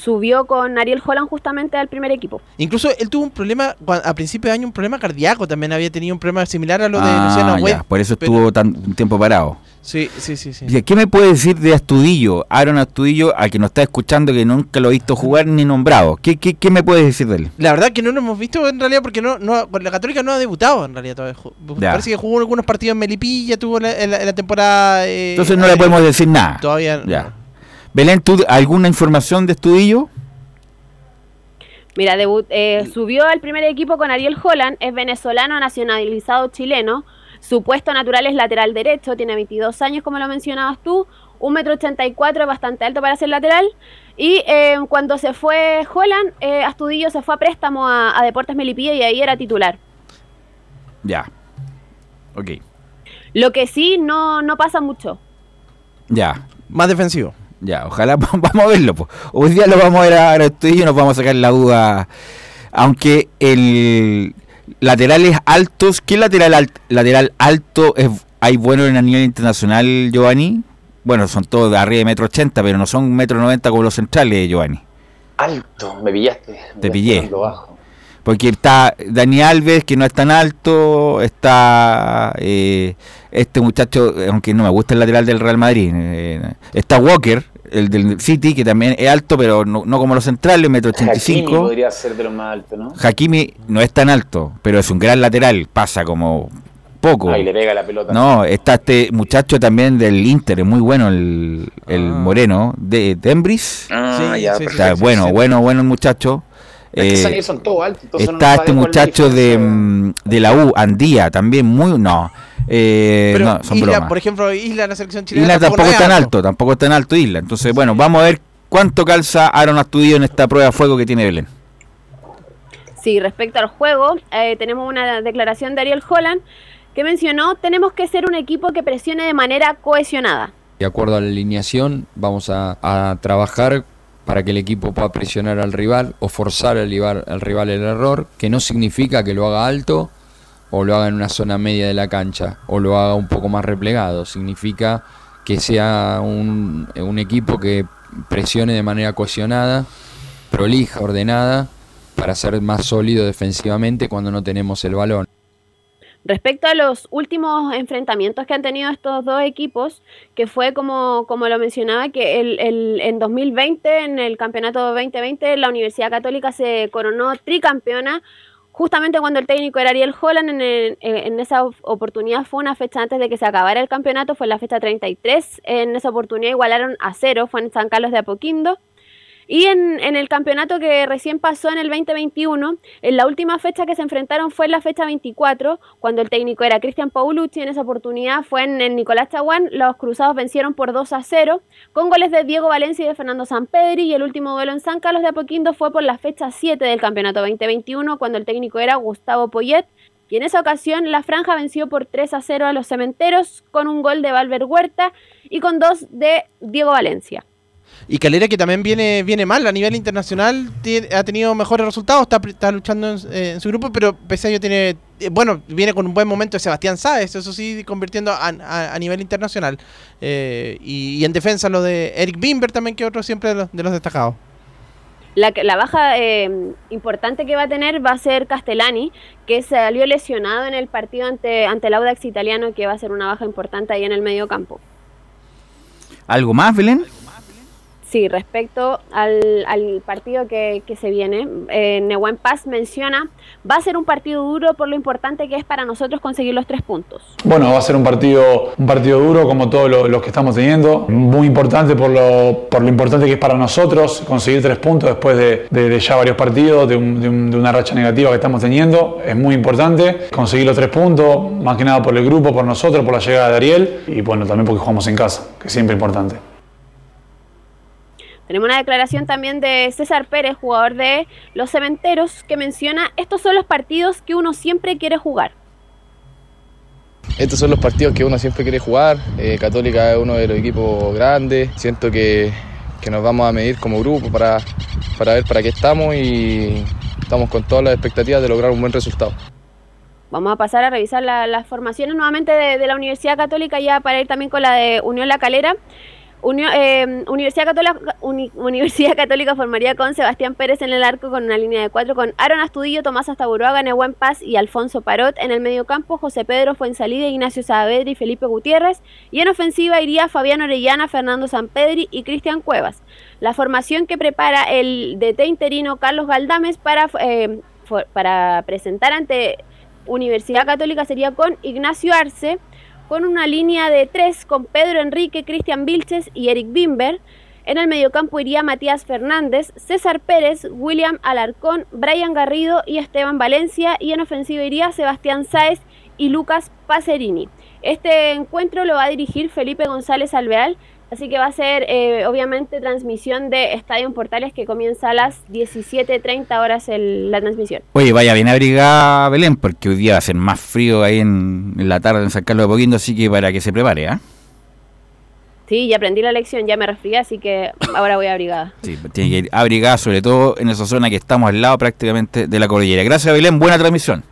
subió con Ariel Holland justamente al primer equipo. Incluso él tuvo un problema, a principio de año, un problema cardíaco, también había tenido un problema similar a lo de ah, Luciano Webb. Por eso estuvo pero... tan un tiempo parado. Sí, sí, sí, sí. ¿Qué me puede decir de Astudillo, Aaron Astudillo, a que nos está escuchando que nunca lo he visto jugar ni nombrado? ¿Qué, qué, qué me puedes decir de él? La verdad que no lo hemos visto en realidad porque no, no la Católica no ha debutado en realidad todavía. Ya. Parece que jugó algunos partidos en Melipilla, tuvo la, temporada... Eh, Entonces no le podemos decir nada. Todavía ya. Belén, ¿tú alguna información de Estudillo? Mira, debut, eh, subió al primer equipo con Ariel Holland, es venezolano nacionalizado chileno, su puesto natural es lateral derecho, tiene 22 años como lo mencionabas tú, 1,84 m, bastante alto para ser lateral. Y eh, cuando se fue Holland, eh, Astudillo se fue a préstamo a, a Deportes Melipilla y ahí era titular. Ya. Ok. Lo que sí no, no pasa mucho. Ya. Más defensivo. Ya, ojalá vamos a verlo. po. Hoy día lo vamos a ver a Astudillo y nos vamos a sacar la duda. Aunque el laterales altos, ¿qué lateral al- lateral alto es, hay bueno en a nivel internacional, Giovanni? Bueno, son todos de arriba de metro ochenta, pero no son metro noventa como los centrales, Giovanni. Alto, me pillaste. Te pillé. Bajo. Porque está Dani Alves, que no es tan alto, está eh, este muchacho, aunque no me gusta el lateral del Real Madrid, eh, está Walker, el del City, que también es alto, pero no, no como los centrales, metro ochenta y Hakimi cinco. podría ser de los más altos, ¿no? Hakimi no es tan alto, pero es un gran lateral, pasa como poco. Ahí le pega la pelota. No, está este muchacho también del Inter, es muy bueno el, el moreno, de Dembris. Ah, Sí, ya, sí, sí, Está perfecto. bueno, bueno, bueno el muchacho. Es que Eh, esa- son todos altos. entonces uno está no este muchacho de, mm, de la U, Andía, también muy... No, eh, Pero no, son Isla, bromas. por ejemplo, Isla en la selección chilena. Isla tampoco es tan alto, tampoco es tan alto Isla. Entonces, bueno, vamos a ver cuánto calza Aaron Astudillo en esta prueba de fuego que tiene Belén. Sí, respecto al juego, eh, tenemos una declaración de Ariel Holland que mencionó, tenemos que ser un equipo que presione de manera cohesionada. De acuerdo a la alineación, vamos a, a trabajar para que el equipo pueda presionar al rival o forzar al rival, al rival el error, que no significa que lo haga alto o lo haga en una zona media de la cancha o lo haga un poco más replegado. Significa que sea un, un equipo que presione de manera cohesionada, prolija, ordenada, para ser más sólido defensivamente cuando no tenemos el balón. Respecto a los últimos enfrentamientos que han tenido estos dos equipos, que fue como, como lo mencionaba, que el, el- en 2020, en el campeonato 2020, la Universidad Católica se coronó tricampeona, justamente cuando el técnico era Ariel Holland, en, el- en esa op- oportunidad fue una fecha antes de que se acabara el campeonato, fue la fecha 33, en esa oportunidad igualaron a cero, fue en San Carlos de Apoquindo. Y en, el campeonato que recién pasó en el 2021, en la última fecha que se enfrentaron fue en la fecha 24, cuando el técnico era Cristian Paulucci. En esa oportunidad fue en Nicolás Chaguán. Los cruzados vencieron por 2 a 0, con goles de Diego Valencia y de Fernando Sampedri. Y el último duelo en San Carlos de Apoquindo fue por la fecha 7 del campeonato 2021, cuando el técnico era Gustavo Poyet. Y en esa ocasión la franja venció por 3 a 0 a los cementeros, con un gol de Valver Huerta y con dos de Diego Valencia. Y Calera que también viene viene mal a nivel internacional, ha tenido mejores resultados, está, está luchando en, eh, en su grupo, pero pese a ello tiene, eh, bueno, viene con un buen momento de Sebastián Sáez, eso sí, convirtiendo a, a- a nivel internacional. Eh, y, y en defensa lo de Eric Bimber también, que otro siempre de los, de los destacados. La, que- la baja eh, importante que va a tener va a ser Castellani, que salió lesionado en el partido ante, ante el Audax italiano, que va a ser una baja importante ahí en el medio campo. ¿Algo más, Belén? Sí, respecto al, partido que, se viene, eh, Nehuen Paz menciona, va a ser un partido duro por lo importante que es para nosotros conseguir los tres puntos. Bueno, va a ser un partido, un partido duro como todos lo- los que estamos teniendo. Muy importante por lo, por lo importante que es para nosotros conseguir tres puntos después de, ya varios partidos, de, de una racha negativa que estamos teniendo. Es muy importante conseguir los tres puntos, más que nada por el grupo, por nosotros, por la llegada de Ariel y bueno, también porque jugamos en casa, que es siempre importante. Tenemos una declaración también de César Pérez, jugador de Los Cementeros, que menciona, estos son los partidos que uno siempre quiere jugar. Estos son los partidos que uno siempre quiere jugar. Eh, Católica es uno de los equipos grandes. Siento que, que nos vamos a medir como grupo para, para ver para qué estamos y estamos con todas las expectativas de lograr un buen resultado. Vamos a pasar a revisar la- las formaciones nuevamente de, de la Universidad Católica, ya para ir también con la de Unión La Calera. Eh, Universidad, Católica, Uni- Universidad Católica formaría con Sebastián Pérez en el arco con una línea de cuatro, con Aaron Astudillo, Tomás Astaburuaga, Nehuen Paz y Alfonso Parot. En el medio campo, José Pedro Fuensalida, Ignacio Saavedra y Felipe Gutiérrez. Y en ofensiva iría Fabián Orellana, Fernando Sampedri y Cristian Cuevas. La formación que prepara el DT interino Carlos Galdames para, for- para presentar ante Universidad Católica sería con Ignacio Arce, con una línea de tres con Pedro Enrique, Cristian Vilches y Eric Bimber. En el mediocampo iría Matías Fernández, César Pérez, William Alarcón, Brian Garrido y Esteban Valencia. Y en ofensiva iría Sebastián Sáez y Lucas Pacerini. Este encuentro lo va a dirigir Felipe González Alveal, así que va a ser eh, obviamente transmisión de Estadio Portales que comienza a las 17.30 horas el, la transmisión. Oye, vaya bien abrigada Belén, porque hoy día va a ser más frío ahí en, en la tarde en San Carlos de Poquindo, así que para que se prepare, ¿ah? Sí, ya aprendí la lección, ya me resfrié, así que ahora voy abrigada. Sí, tiene que ir abrigada, sobre todo en esa zona que estamos al lado prácticamente de la cordillera. Gracias, Belén, buena transmisión.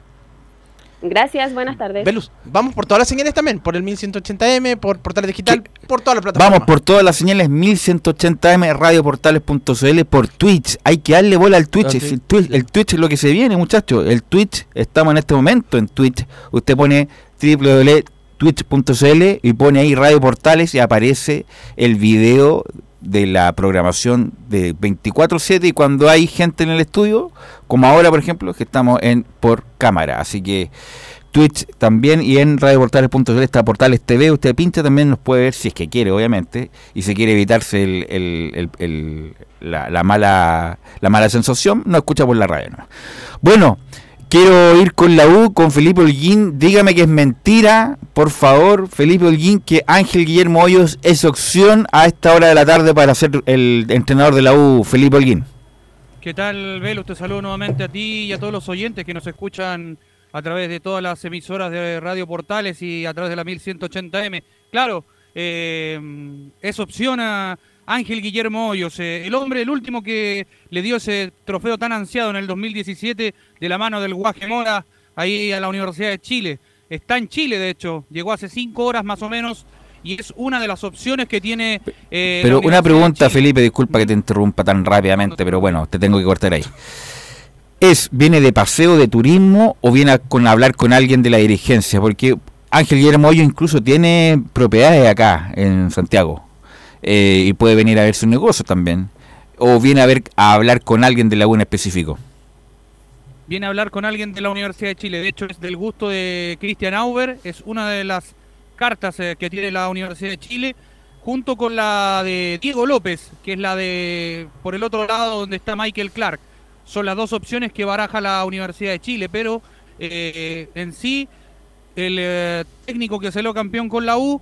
Gracias, buenas tardes. Velus, vamos por todas las señales también, por el 1180M, por Portales Digital, por todas las plataformas. Vamos por todas las señales 1180M, radioportales.cl, por Twitch. Hay que darle bola al Twitch. Ah, el, Twitch el Twitch es lo que se viene, muchachos. El Twitch, estamos en este momento en Twitch. Usted pone www.twitch.cl y pone ahí Radio Portales y aparece el video de la programación de 24/7 y cuando hay gente en el estudio, como ahora por ejemplo, que estamos en por cámara. Así que Twitch también y en radioportales.cl está Portales TV. Usted pincha también nos puede ver si es que quiere, obviamente, y se quiere evitarse el- el- el- la, la mala la mala sensación, no escucha por la radio. ¿no? Bueno, quiero ir con la U, con Felipe Holguín. Dígame que es mentira, por favor, Felipe Holguín, que Ángel Guillermo Hoyos es opción a esta hora de la tarde para ser el entrenador de la U, Felipe Holguín. ¿Qué tal, Velo? Te saludo nuevamente a ti y a todos los oyentes que nos escuchan a través de todas las emisoras de Radio Portales y a través de la 1180M. Claro, eh, es opción a Ángel Guillermo Hoyos, eh, el hombre, el último que le dio ese trofeo tan ansiado en el 2017 de la mano del Guaje Mora ahí a la Universidad de Chile. Está en Chile, de hecho, llegó hace cinco horas más o menos y es una de las opciones que tiene... eh, Pero una pregunta, Felipe, disculpa que te interrumpa tan rápidamente, pero bueno, te tengo que cortar ahí. ¿Es, viene de paseo de turismo o viene a, con hablar con alguien de la dirigencia? Porque Ángel Guillermo Hoyo incluso tiene propiedades acá en Santiago eh, y puede venir a ver sus negocios también. O viene a ver a hablar con alguien de la U en específico. viene a hablar con alguien de la Universidad de Chile. De hecho, es del gusto de Christian Auber. Es una de las cartas eh, que tiene la Universidad de Chile, junto con la de Diego López, que es la de por el otro lado donde está Michael Clark. Son las dos opciones que baraja la Universidad de Chile, pero eh, en sí, el eh, técnico que salió campeón con la U,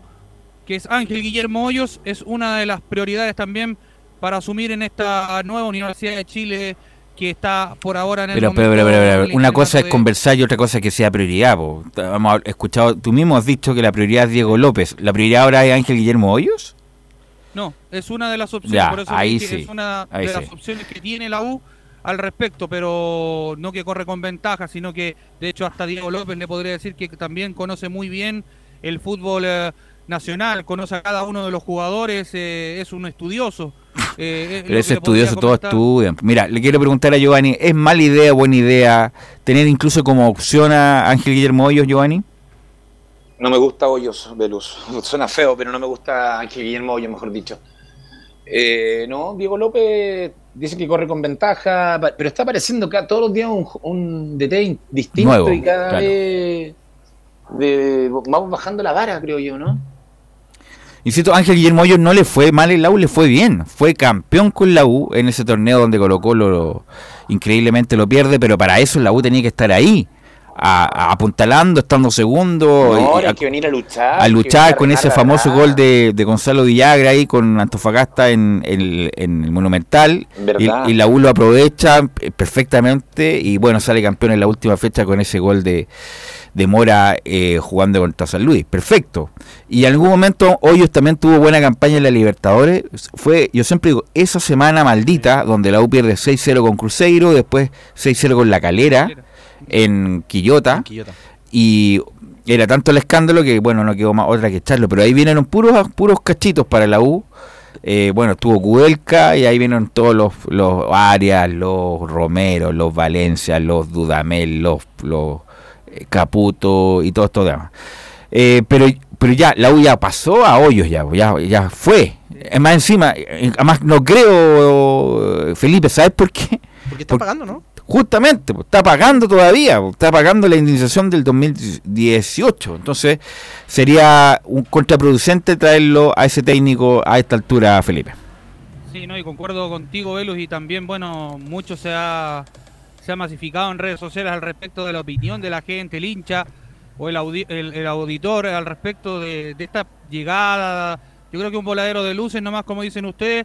que es Ángel Guillermo Hoyos, es una de las prioridades también para asumir en esta nueva Universidad de Chile que está por ahora en el Pero, pero, momento pero, pero, pero, una cosa es de- conversar y otra cosa es que sea prioridad. po. Hemos escuchado, tú mismo has dicho que la prioridad es Diego López. ¿La prioridad ahora es Ángel Guillermo Hoyos? No, es una de las opciones, Ya, por eso ahí sí, es una ahí de sí. las opciones que tiene la U al respecto, pero no que corre con ventaja, sino que de hecho hasta Diego López le podría decir que también conoce muy bien el fútbol eh, nacional, conoce a cada uno de los jugadores, eh, es un estudioso. Eh, es lo Pero podría estudioso, todos estudian. Mira, le quiero preguntar a Giovanni, ¿es mala idea, buena idea tener incluso como opción a Ángel Guillermo Hoyos, Giovanni? No me gusta Hoyos, Velus. Suena feo, pero no me gusta Ángel Guillermo Hoyos, mejor dicho. Eh, no, Diego López dice que corre con ventaja, pero está apareciendo cada, todos los días un, un DT distinto Nuevo, y cada claro. vez de- vamos bajando la vara, creo yo, ¿no? Insisto, Ángel Guillermo Hoyos no le fue mal en la U, le fue bien. Fue campeón con la U en ese torneo donde colocó lo increíblemente lo pierde, pero para eso la U tenía que estar ahí, a- a- apuntalando, estando segundo. No, y- a- hay que venir a luchar. a luchar con ese famoso gol de, de Gonzalo Villagra ahí con Antofagasta en, el- en el Monumental. Y la U lo aprovecha eh, perfectamente y bueno, sale campeón en la última fecha con ese gol de, de Mora eh, jugando contra San Luis. Perfecto. Y en algún momento Hoyos también tuvo buena campaña en la Libertadores. Fue, yo siempre digo, esa semana maldita donde la U pierde 6-0 con Cruzeiro, después 6-0 con La Calera en Quillota. Y era tanto el escándalo que, bueno, no quedó más otra que echarlo. Pero ahí vienen puros, puros cachitos para la U. Eh, bueno, estuvo Kudelka y ahí vienen todos los, los Arias, los Romero, los Valencia, los Dudamel, los, los eh, Caputo y todo esto demás. Eh, pero, pero ya, la U ya pasó a hoyos, ya, ya, ya fue. Es más, encima, eh, además no creo, Felipe, ¿sabes por qué? Porque está pagando, ¿no? Justamente, pues, está pagando todavía, pues, está pagando la indemnización del 2018. Entonces, sería un contraproducente traerlo a ese técnico a esta altura, Felipe. Sí, no, y concuerdo contigo, Velus, y también, bueno, mucho se ha, se ha masificado en redes sociales al respecto de la opinión de la gente, el hincha o el, el, auditor al respecto de, de, esta llegada. Yo creo que un voladero de luces, nomás como dicen ustedes,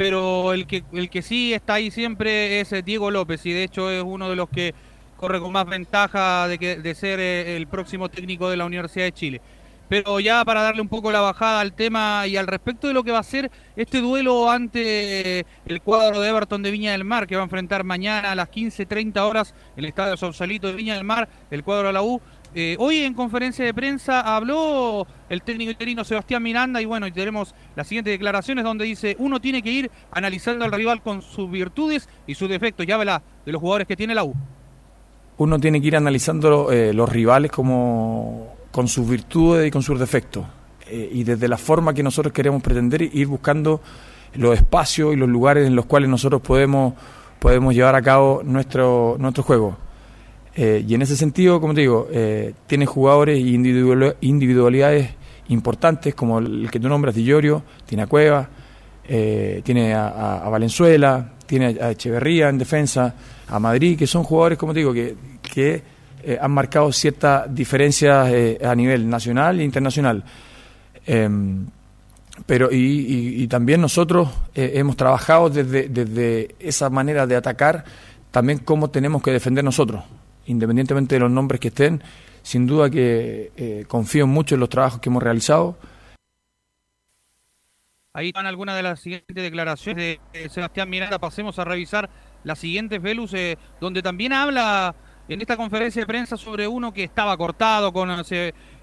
pero el que, el que sí está ahí siempre es Diego López, y de hecho es uno de los que corre con más ventaja de, que, de ser eh, el próximo técnico de la Universidad de Chile. Pero ya para darle un poco la bajada al tema y al respecto de lo que va a ser este duelo ante el cuadro de Everton de Viña del Mar, que va a enfrentar mañana a las 15.30 horas el Estadio Sausalito de Viña del Mar, el cuadro de la U. Eh, hoy en conferencia de prensa habló el técnico interino Sebastián Miranda y bueno, y tenemos las siguientes declaraciones donde dice, uno tiene que ir analizando al rival con sus virtudes y sus defectos. Ya habla de los jugadores que tiene la U uno tiene que ir analizando eh, los rivales como con sus virtudes y con sus defectos. Eh, y desde la forma que nosotros queremos pretender ir buscando los espacios y los lugares en los cuales nosotros podemos, podemos llevar a cabo nuestro, nuestro juego. Eh, y en ese sentido, como te digo, tiene jugadores e individualidades importantes, como el que tú nombras, Di tiene a Cueva, tiene a, a Valenzuela, tiene a Echeverría en defensa, a Madrid, que son jugadores, como te digo, que, eh, han marcado ciertas diferencias eh, a nivel nacional e internacional. Em, pero y, también nosotros eh, hemos trabajado desde, desde esa manera de atacar también cómo tenemos que defender nosotros, independientemente de los nombres que estén. Sin duda que confío mucho en los trabajos que hemos realizado. Ahí están algunas de las siguientes declaraciones de Sebastián Miranda. Pasemos a revisar las siguientes, Velus, donde también habla en esta conferencia de prensa sobre uno que estaba cortado con,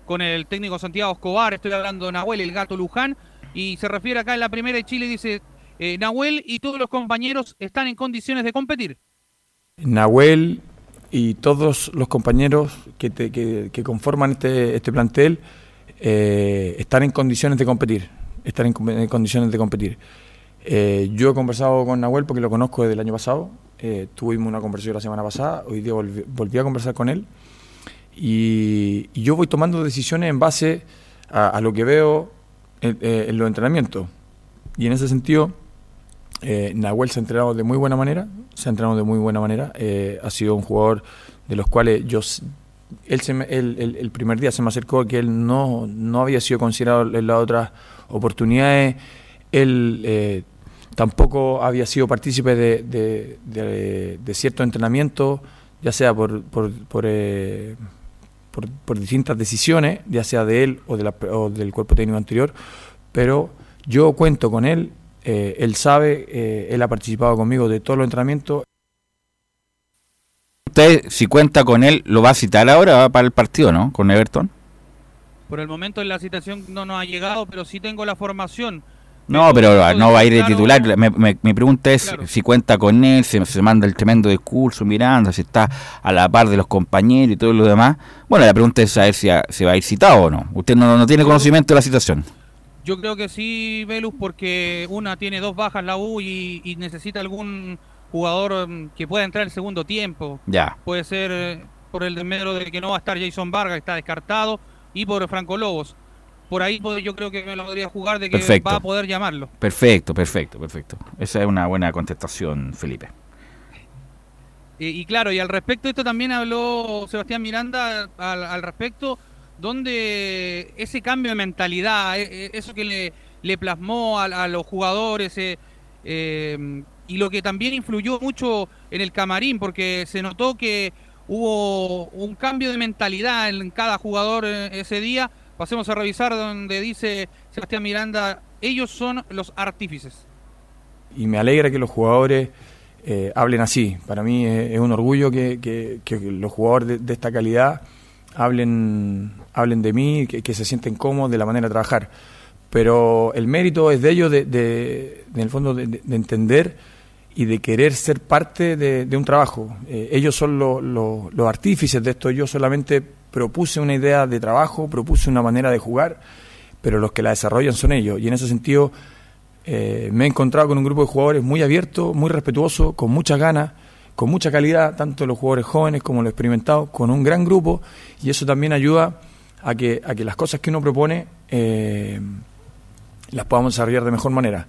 con el técnico Santiago Escobar, estoy hablando de Nahuel, el gato Luján, y se refiere acá en la primera de Chile, dice, eh, Nahuel y todos los compañeros están en condiciones de competir. Nahuel y todos los compañeros que, que, conforman este, este plantel eh, están en condiciones de competir, están en, condiciones de competir. Eh, yo he conversado con Nahuel porque lo conozco desde el año pasado, eh, tuvimos una conversación la semana pasada, hoy día volví, a conversar con él y, yo voy tomando decisiones en base a, lo que veo eh, en, los entrenamientos. Y en ese sentido, eh, Nahuel se ha entrenado de muy buena manera, se ha entrenado de muy buena manera, ha sido un jugador de los cuales yo... Él, se el, primer día se me acercó que él no, no había sido considerado en las otras oportunidades. Él Tampoco había sido partícipe de, de, cierto entrenamiento, ya sea por, eh, por, por, distintas decisiones, ya sea de él o, de la, del cuerpo técnico anterior, pero yo cuento con él, eh, él sabe, eh, él ha participado conmigo de todos los entrenamientos. Usted, si cuenta con él, ¿lo va a citar ahora para el partido, no? Con Everton. Por el momento en la citación no nos ha llegado, pero sí tengo la formación no, pero no va a ir de titular. Mi pregunta es si cuenta con él, si se manda el tremendo discurso Miranda, si está a la par de los compañeros y todo lo demás. Bueno, la pregunta es saber si se va a ir citado o no. Usted no, tiene conocimiento de la situación. Yo creo que sí, Velus, porque una tiene dos bajas la U y, necesita algún jugador mm, que pueda entrar el segundo tiempo. Ya. Puede ser eh, por el desmedro de que no va a estar Jason Vargas, que está descartado, y por Franco Lobos por ahí yo creo que me lo podría jugar de que va a poder llamarlo. Perfecto, perfecto, perfecto. Esa es una buena contestación, Felipe. Y, claro, y al respecto, esto también habló Sebastián Miranda al, respecto, donde ese cambio de mentalidad, e, e, eso que le, plasmó a, los jugadores, eh, eh, y lo que también influyó mucho en el camarín, porque se notó que hubo un cambio de mentalidad en cada jugador ese día Pasemos a revisar donde dice Sebastián Miranda, ellos son los artífices. Y me alegra que los jugadores eh, hablen así. Para mí es, un orgullo que, los jugadores de, esta calidad hablen, hablen de mí, que, se sienten cómodos de la manera de trabajar. Pero el mérito es de ellos, de, en el fondo, de, entender y de querer ser parte de, un trabajo. Eh, ellos son los artífices de esto, yo solamente propuse una idea de trabajo, propuse una manera de jugar, pero los que la desarrollan son ellos. Y en ese sentido eh, me he encontrado con un grupo de jugadores muy abierto, muy respetuoso, con muchas ganas, con mucha calidad, tanto los jugadores jóvenes como los experimentados, con un gran grupo, y eso también ayuda a que, a que las cosas que uno propone eh, las podamos desarrollar de mejor manera.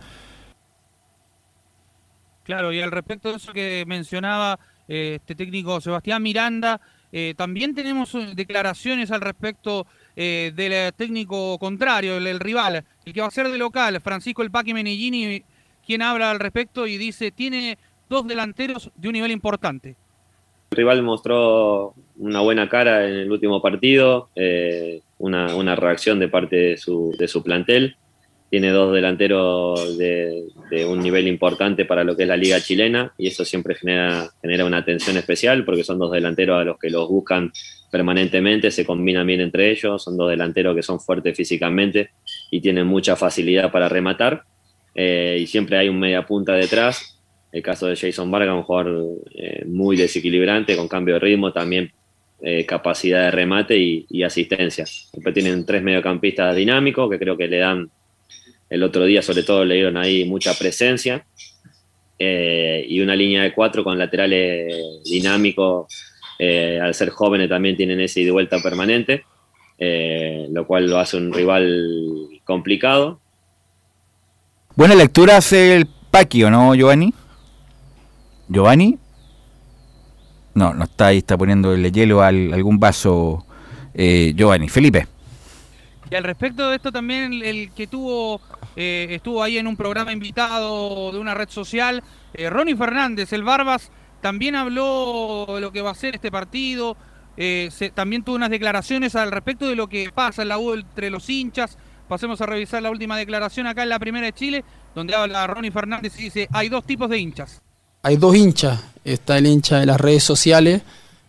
Claro, y al respecto de eso que mencionaba eh, este técnico Sebastián Miranda, eh, también tenemos declaraciones al respecto del técnico contrario, el, el rival, el que va a ser de local, Francisco El Paqui Menellini, quien habla al respecto y dice, tiene dos delanteros de un nivel importante. El rival mostró una buena cara en el último partido, eh, una, reacción de parte de su, plantel. Tiene dos delanteros de, un nivel importante para lo que es la liga chilena y eso siempre genera, genera una atención especial porque son dos delanteros a los que los buscan permanentemente, se combinan bien entre ellos, son dos delanteros que son fuertes físicamente y tienen mucha facilidad para rematar eh, y siempre hay un media punta detrás. El caso de Jason Vargas, un jugador eh, muy desequilibrante, con cambio de ritmo, también eh, capacidad de remate y, y asistencia. Siempre tienen tres mediocampistas dinámicos que creo que le dan, el otro día sobre todo le dieron ahí mucha presencia. eh, y una línea de cuatro con laterales dinámicos, al ser jóvenes también tienen ese y vuelta permanente, lo cual lo hace un rival complicado. Buena lectura hace el Paqui, ¿o no, Giovanni? ¿Giovanni? No, no está ahí, está poniéndole hielo a algún vaso eh, Giovanni. Felipe. Y al respecto de esto también el, que tuvo eh, estuvo ahí en un programa invitado de una red social, eh, Ronnie Fernández, el Barbas, también habló de lo que va a ser este partido, también tuvo unas declaraciones al respecto de lo que pasa en la U entre los hinchas. Pasemos a revisar la última declaración acá en la Primera de Chile, donde habla Ronnie Fernández y dice, hay dos tipos de hinchas. Hay dos hinchas. Está el hincha de las redes sociales,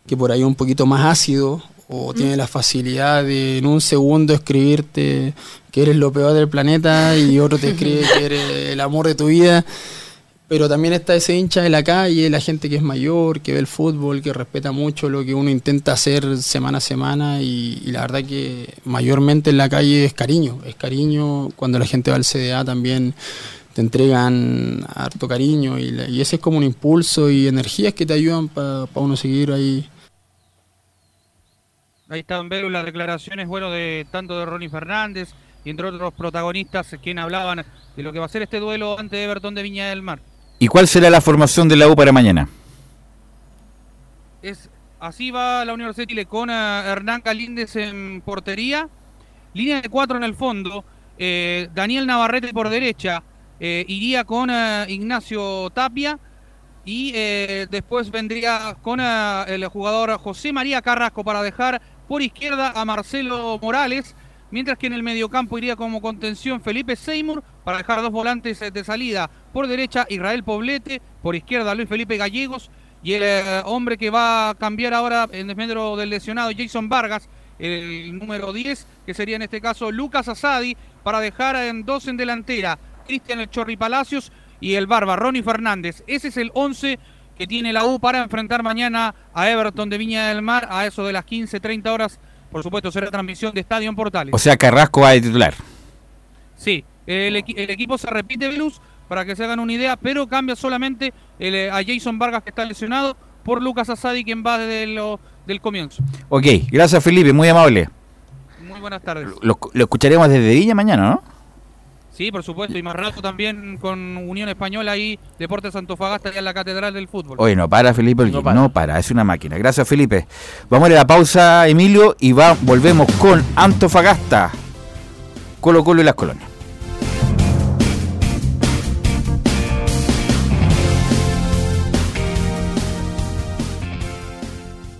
que por ahí es un poquito más ácido, o tiene la facilidad de en un segundo escribirte que eres lo peor del planeta y otro te escribe que eres el amor de tu vida. Pero también está ese hincha de la calle, la gente que es mayor, que ve el fútbol, que respeta mucho lo que uno intenta hacer semana a semana y, y la verdad que mayormente en la calle es cariño, es cariño. Cuando la gente va al CDA también te entregan harto cariño y, la- y ese es como un impulso y energías que te ayudan para uno seguir ahí. Ahí están las declaraciones, bueno, de tanto de Ronnie Fernández y entre otros protagonistas quien hablaban de lo que va a ser este duelo ante Everton de Viña del Mar. ¿Y cuál será la formación de la U para mañana? Es así va la Universidad de Chile con eh, Hernán Calíndez en portería, línea de cuatro en el fondo, eh, Daniel Navarrete por derecha, eh, iría con eh, Ignacio Tapia y eh, después vendría con el jugador José María Carrasco para dejar por izquierda a Marcelo Morales, mientras que en el mediocampo iría como contención Felipe Seymour para dejar dos volantes de salida. Por derecha Israel Poblete, por izquierda Luis Felipe Gallegos y el hombre que va a cambiar ahora en desmedro del lesionado Jason Vargas, el número 10, que sería en este caso Lucas Asadi, para dejar en dos en delantera Cristian El Chorri Palacios y el Barba Ronnie Fernández. Ese es el 11 que tiene la U para enfrentar mañana a Everton de Viña del Mar a eso de las 15-30 horas. Por supuesto, será transmisión de Estadio en Portales. O sea, Carrasco va de titular. Sí, el, equi- el equipo se repite, Velus, para que se hagan una idea, pero cambia solamente el, eh, a Jason Vargas, que está lesionado, por Lucas Asadi, quien va desde lo, del comienzo. Ok, gracias Felipe, muy amable. Muy buenas tardes. Lo, lo escucharemos desde Viña mañana, ¿no? Sí, por supuesto, y más rato también con Unión Española y Deportes Antofagasta, en la Catedral del Fútbol. Oye, no para Felipe, No no para. para. es una máquina. Gracias Felipe. Vamos a ir a la pausa, Emilio, y va, volvemos con Antofagasta, Colo Colo y las colonias.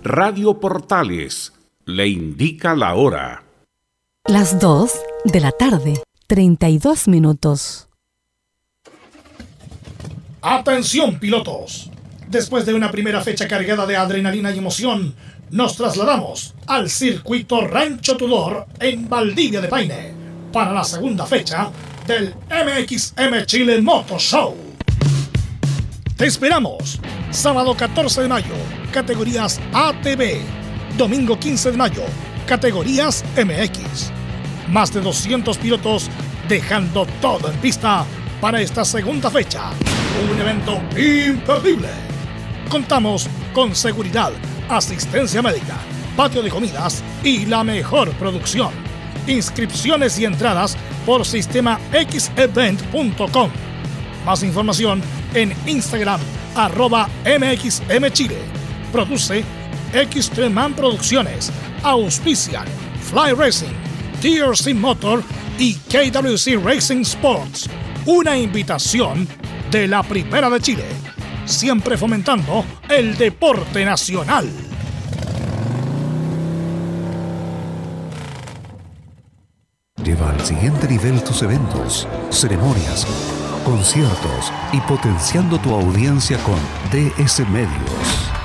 Radio Portales le indica la hora. Las 2 de la tarde, 32 minutos. Atención pilotos. Después de una primera fecha cargada de adrenalina y emoción, nos trasladamos al circuito Rancho Tudor en Valdivia de Paine para la segunda fecha del MXM Chile Moto Show. Te esperamos. Sábado 14 de mayo, categorías ATV. Domingo 15 de mayo, categorías MX. Más de 200 pilotos dejando todo en pista para esta segunda fecha. Un evento imperdible. Contamos con seguridad, asistencia médica, patio de comidas y la mejor producción. Inscripciones y entradas por sistema xevent.com. Más información en Instagram, arroba MXMChile. Produce Xtreman Producciones. Auspician Fly Racing, TRC Motor y KWC Racing Sports. Una invitación de la Primera de Chile. Siempre fomentando el deporte nacional. Lleva al siguiente nivel tus eventos, ceremonias, conciertos y potenciando tu audiencia con DS Medios.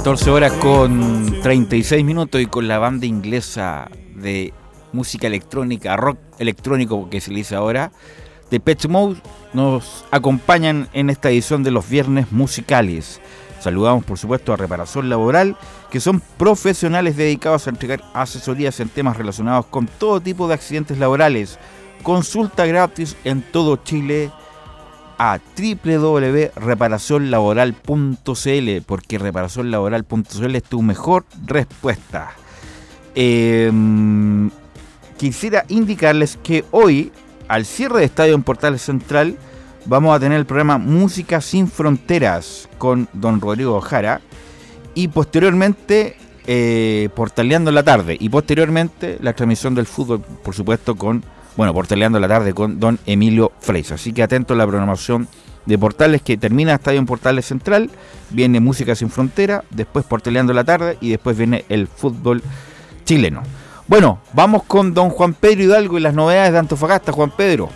14 horas con 36 minutos y con la banda inglesa de música electrónica, rock electrónico que se le dice ahora, de Pet Mode, nos acompañan en esta edición de los viernes musicales. Saludamos por supuesto a Reparación Laboral, que son profesionales dedicados a entregar asesorías en temas relacionados con todo tipo de accidentes laborales. Consulta gratis en todo Chile a www.reparacionlaboral.cl porque reparacionlaboral.cl es tu mejor respuesta. Eh, quisiera indicarles que hoy, al cierre de Estadio en Portales Central, vamos a tener el programa Música sin Fronteras con don Rodrigo Ojara y posteriormente eh, Portaleando en la tarde y posteriormente la transmisión del fútbol, por supuesto, con, bueno, Portaleando la tarde con don Emilio Freisa. Así que atento a la programación de Portales que termina Estadio en Portales Central, viene Música sin Frontera, después Portaleando la tarde y después viene el fútbol chileno. Bueno, vamos con don Juan Pedro Hidalgo y las novedades de Antofagasta. Juan Pedro.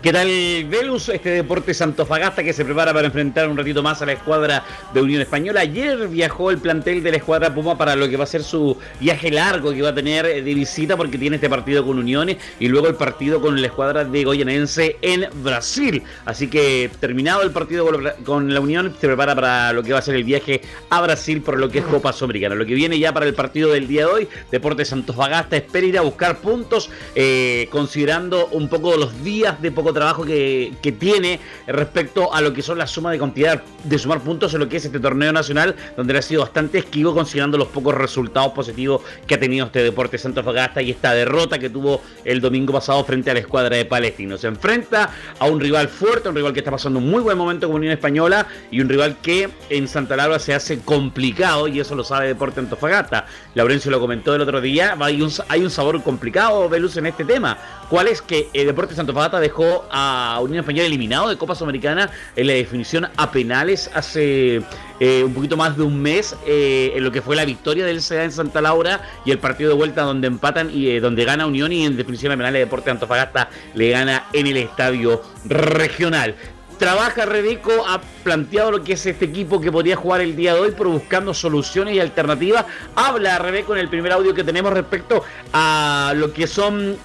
¿Qué tal, Velus? Este deporte Santofagasta que se prepara para enfrentar un ratito más a la escuadra de Unión Española. Ayer viajó el plantel de la escuadra Puma para lo que va a ser su viaje largo que va a tener de visita porque tiene este partido con Uniones y luego el partido con la escuadra de Goyanense en Brasil. Así que terminado el partido con la- Unión, se prepara para lo que va a ser el viaje a Brasil por lo que es Copa Sudamericana. Lo que viene ya para el partido del día de hoy, Deportes Santofagasta espera ir a buscar puntos, eh, considerando un poco los días de poco trabajo que, que tiene respecto a lo que son la suma de cantidad de sumar puntos en lo que es este torneo nacional, donde le ha sido bastante esquivo considerando los pocos resultados positivos que ha tenido este deporte Santo Fagasta y esta derrota que tuvo el domingo pasado frente a la escuadra de Palestino. Se enfrenta a un rival fuerte, un rival que está pasando un muy buen momento con Unión Española y un rival que en Santa Laura se hace complicado y eso lo sabe Deporte Antofagasta. Laurencio lo comentó el otro día, hay un, hay un sabor complicado, Velus, en este tema. ¿Cuál es que el Deportes Antofagasta dejó a Unión Española eliminado de Copa Sudamericana en la definición a penales hace eh, un poquito más de un mes eh, en lo que fue la victoria del CDA en Santa Laura y el partido de vuelta donde empatan y eh, donde gana Unión y en definición a penales Deportes Antofagasta le gana en el estadio regional trabaja Rebeco, ha planteado lo que es este equipo que podría jugar el día de hoy, pero buscando soluciones y alternativas. Habla Rebeco en el primer audio que tenemos respecto a lo que son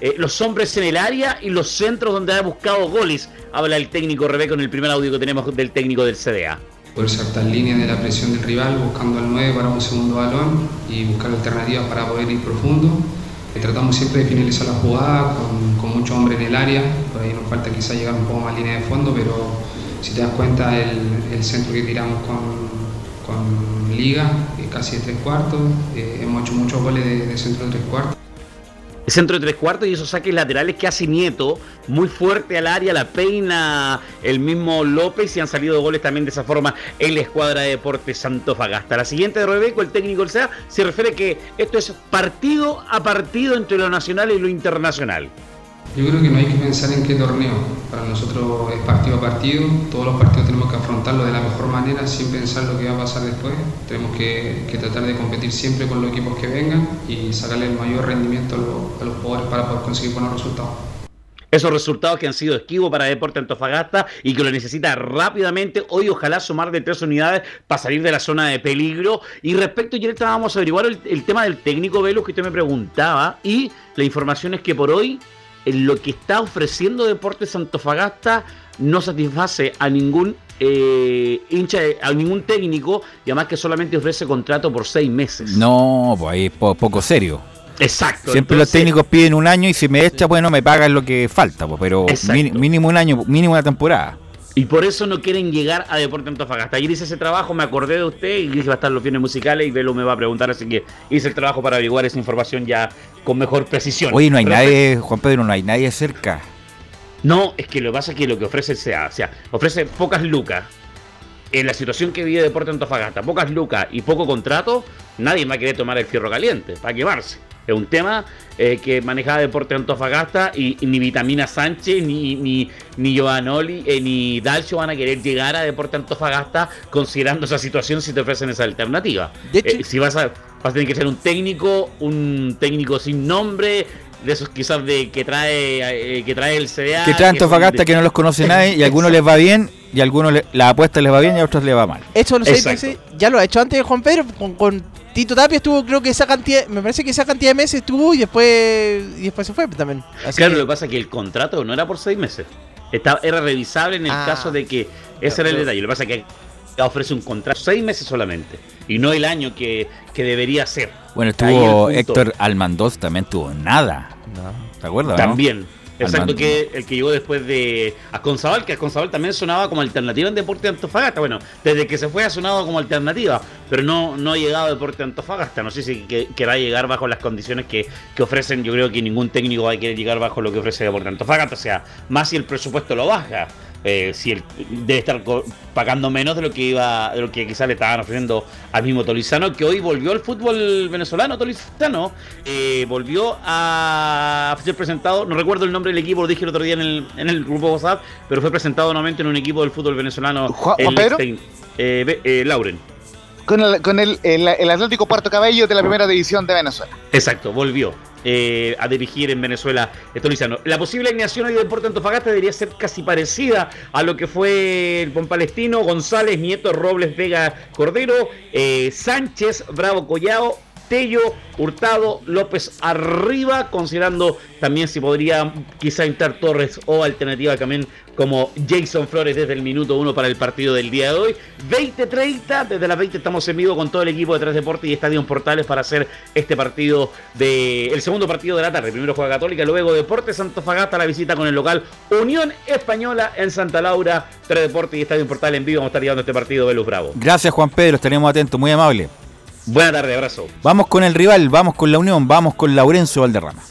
eh, los hombres en el área y los centros donde ha buscado goles. Habla el técnico Rebeco en el primer audio que tenemos del técnico del CDA. poder saltar líneas de la presión del rival buscando al 9 para un segundo balón y buscar alternativas para poder ir profundo. Eh, Tratamos siempre de finalizar la jugada con, con mucho hombre en el área, por ahí nos falta quizá llegar un poco más línea de fondo, pero si te das cuenta el, el centro que tiramos con, con Liga, eh, casi de tres cuartos, eh, hemos hecho muchos goles de, de centro de tres cuartos. Centro de tres cuartos y esos saques laterales que hace Nieto, muy fuerte al área, la peina el mismo López y han salido goles también de esa forma en la escuadra de Deportes Santofagasta. La siguiente de Rebeco, el técnico del SEA, se refiere que esto es partido a partido entre lo nacional y lo internacional. Yo creo que no hay que pensar en qué torneo. Para nosotros es partido a partido. Todos los partidos tenemos que afrontarlo de la mejor manera sin pensar lo que va a pasar después. Tenemos que, que tratar de competir siempre con los equipos que vengan y sacarle el mayor rendimiento a los, a jugadores para poder conseguir buenos resultados. Esos resultados que han sido esquivos para Deporte Antofagasta y que lo necesita rápidamente. Hoy ojalá sumar de tres unidades para salir de la zona de peligro. Y respecto, ya estábamos a averiguar el, tema del técnico Velo que usted me preguntaba. Y la información es que por hoy lo que está ofreciendo Deportes Antofagasta no satisface a ningún eh, hincha, a ningún técnico y además que solamente ofrece contrato por seis meses. No, pues ahí es po- poco serio. Exacto. Siempre los técnicos piden un año y si me echa, bueno, me pagan lo que falta, pues, pero mínimo un año, mínimo una temporada. Y por eso no quieren llegar a Deporte Antofagasta. Ayer hice ese trabajo, me acordé de usted y dije va a estar los fines musicales y Velo me va a preguntar, así que hice el trabajo para averiguar esa información ya con mejor precisión. Oye, no hay Pero- nadie, Juan Pedro, no hay nadie cerca. No, es que lo que pasa es que lo que ofrece el CA, o sea, ofrece pocas lucas. En la situación que vive Deporte Antofagasta, pocas lucas y poco contrato, nadie va a querer tomar el fierro caliente para quemarse. Es un tema eh, que maneja Deporte Antofagasta y, y ni Vitamina Sánchez, ni, ni, ni Giovanoli, eh, ni Dalcio van a querer llegar a Deporte Antofagasta considerando esa situación si te ofrecen esa alternativa. Eh, si vas a, vas a tener que ser un técnico, un técnico sin nombre, de esos quizás de que trae eh, que trae el CDA. Que traen que son Antofagasta de- que no los conoce nadie y a algunos les va bien y a algunos le- la apuesta les va bien y a otros les va mal. Hecho los seis meses, ya lo ha hecho antes Juan Pedro, con, con Tito Tapia estuvo, creo que esa cantidad, me parece que esa cantidad de meses estuvo y después y después se fue también. Así claro, que- lo que pasa es que el contrato no era por seis meses. Estaba, era revisable en el Ah. caso de que ese era el detalle. Lo que pasa es que ofrece un contrato seis meses solamente y no el año que, que debería ser. Bueno, estuvo. Héctor Almandoz, también tuvo nada. ¿Te acuerdas? no? También. Exacto, Almand- que el que llegó después de Asconzabal, que Asconzabal también sonaba como alternativa en Deporte de Antofagasta. Bueno, desde que se fue ha sonado como alternativa, pero no, no ha llegado a Deporte de Antofagasta. No sé si que, querrá llegar bajo las condiciones que, que ofrecen. Yo creo que ningún técnico va a querer llegar bajo lo que ofrece Deporte de Antofagasta. O sea, más si el presupuesto lo baja. Eh, si el, debe estar pagando menos de lo que iba de lo que quizás le estaban ofreciendo al mismo Tolizano que hoy volvió al fútbol venezolano Tolizano eh, volvió a ser presentado no recuerdo el nombre del equipo lo dije el otro día en el, en el grupo WhatsApp pero fue presentado nuevamente en un equipo del fútbol venezolano Juan- el Pedro? Eh, eh, Lauren Con el, con el, Atlético Puerto Cabello de la primera división de Venezuela. Exacto, volvió eh, a dirigir en Venezuela Tolizano. La posible alineación hoy de Deporte Antofagasta debería ser casi parecida a lo que fue el Palestino, González, Nieto, Robles, Vega, Cordero, eh, Sánchez, Bravo, Collao, Tello, Hurtado, López arriba, considerando también si podría quizá entrar Torres o alternativa también como Jason Flores desde el minuto uno para el partido del día de hoy. 20-30, desde las 20 estamos en vivo con todo el equipo de Tres Deportes y Estadio Portales para hacer este partido de el segundo partido de la tarde. Primero juega Católica, luego Deportes Antofagasta, la visita con el local Unión Española en Santa Laura. Tres Deportes y Estadio Portales en vivo vamos a estar llevando este partido Velus Bravo. Gracias Juan Pedro, estaremos atentos, muy amable. Buena tarde, abrazo. Vamos con el rival, vamos con la Unión, vamos con Laurencio Valderrama.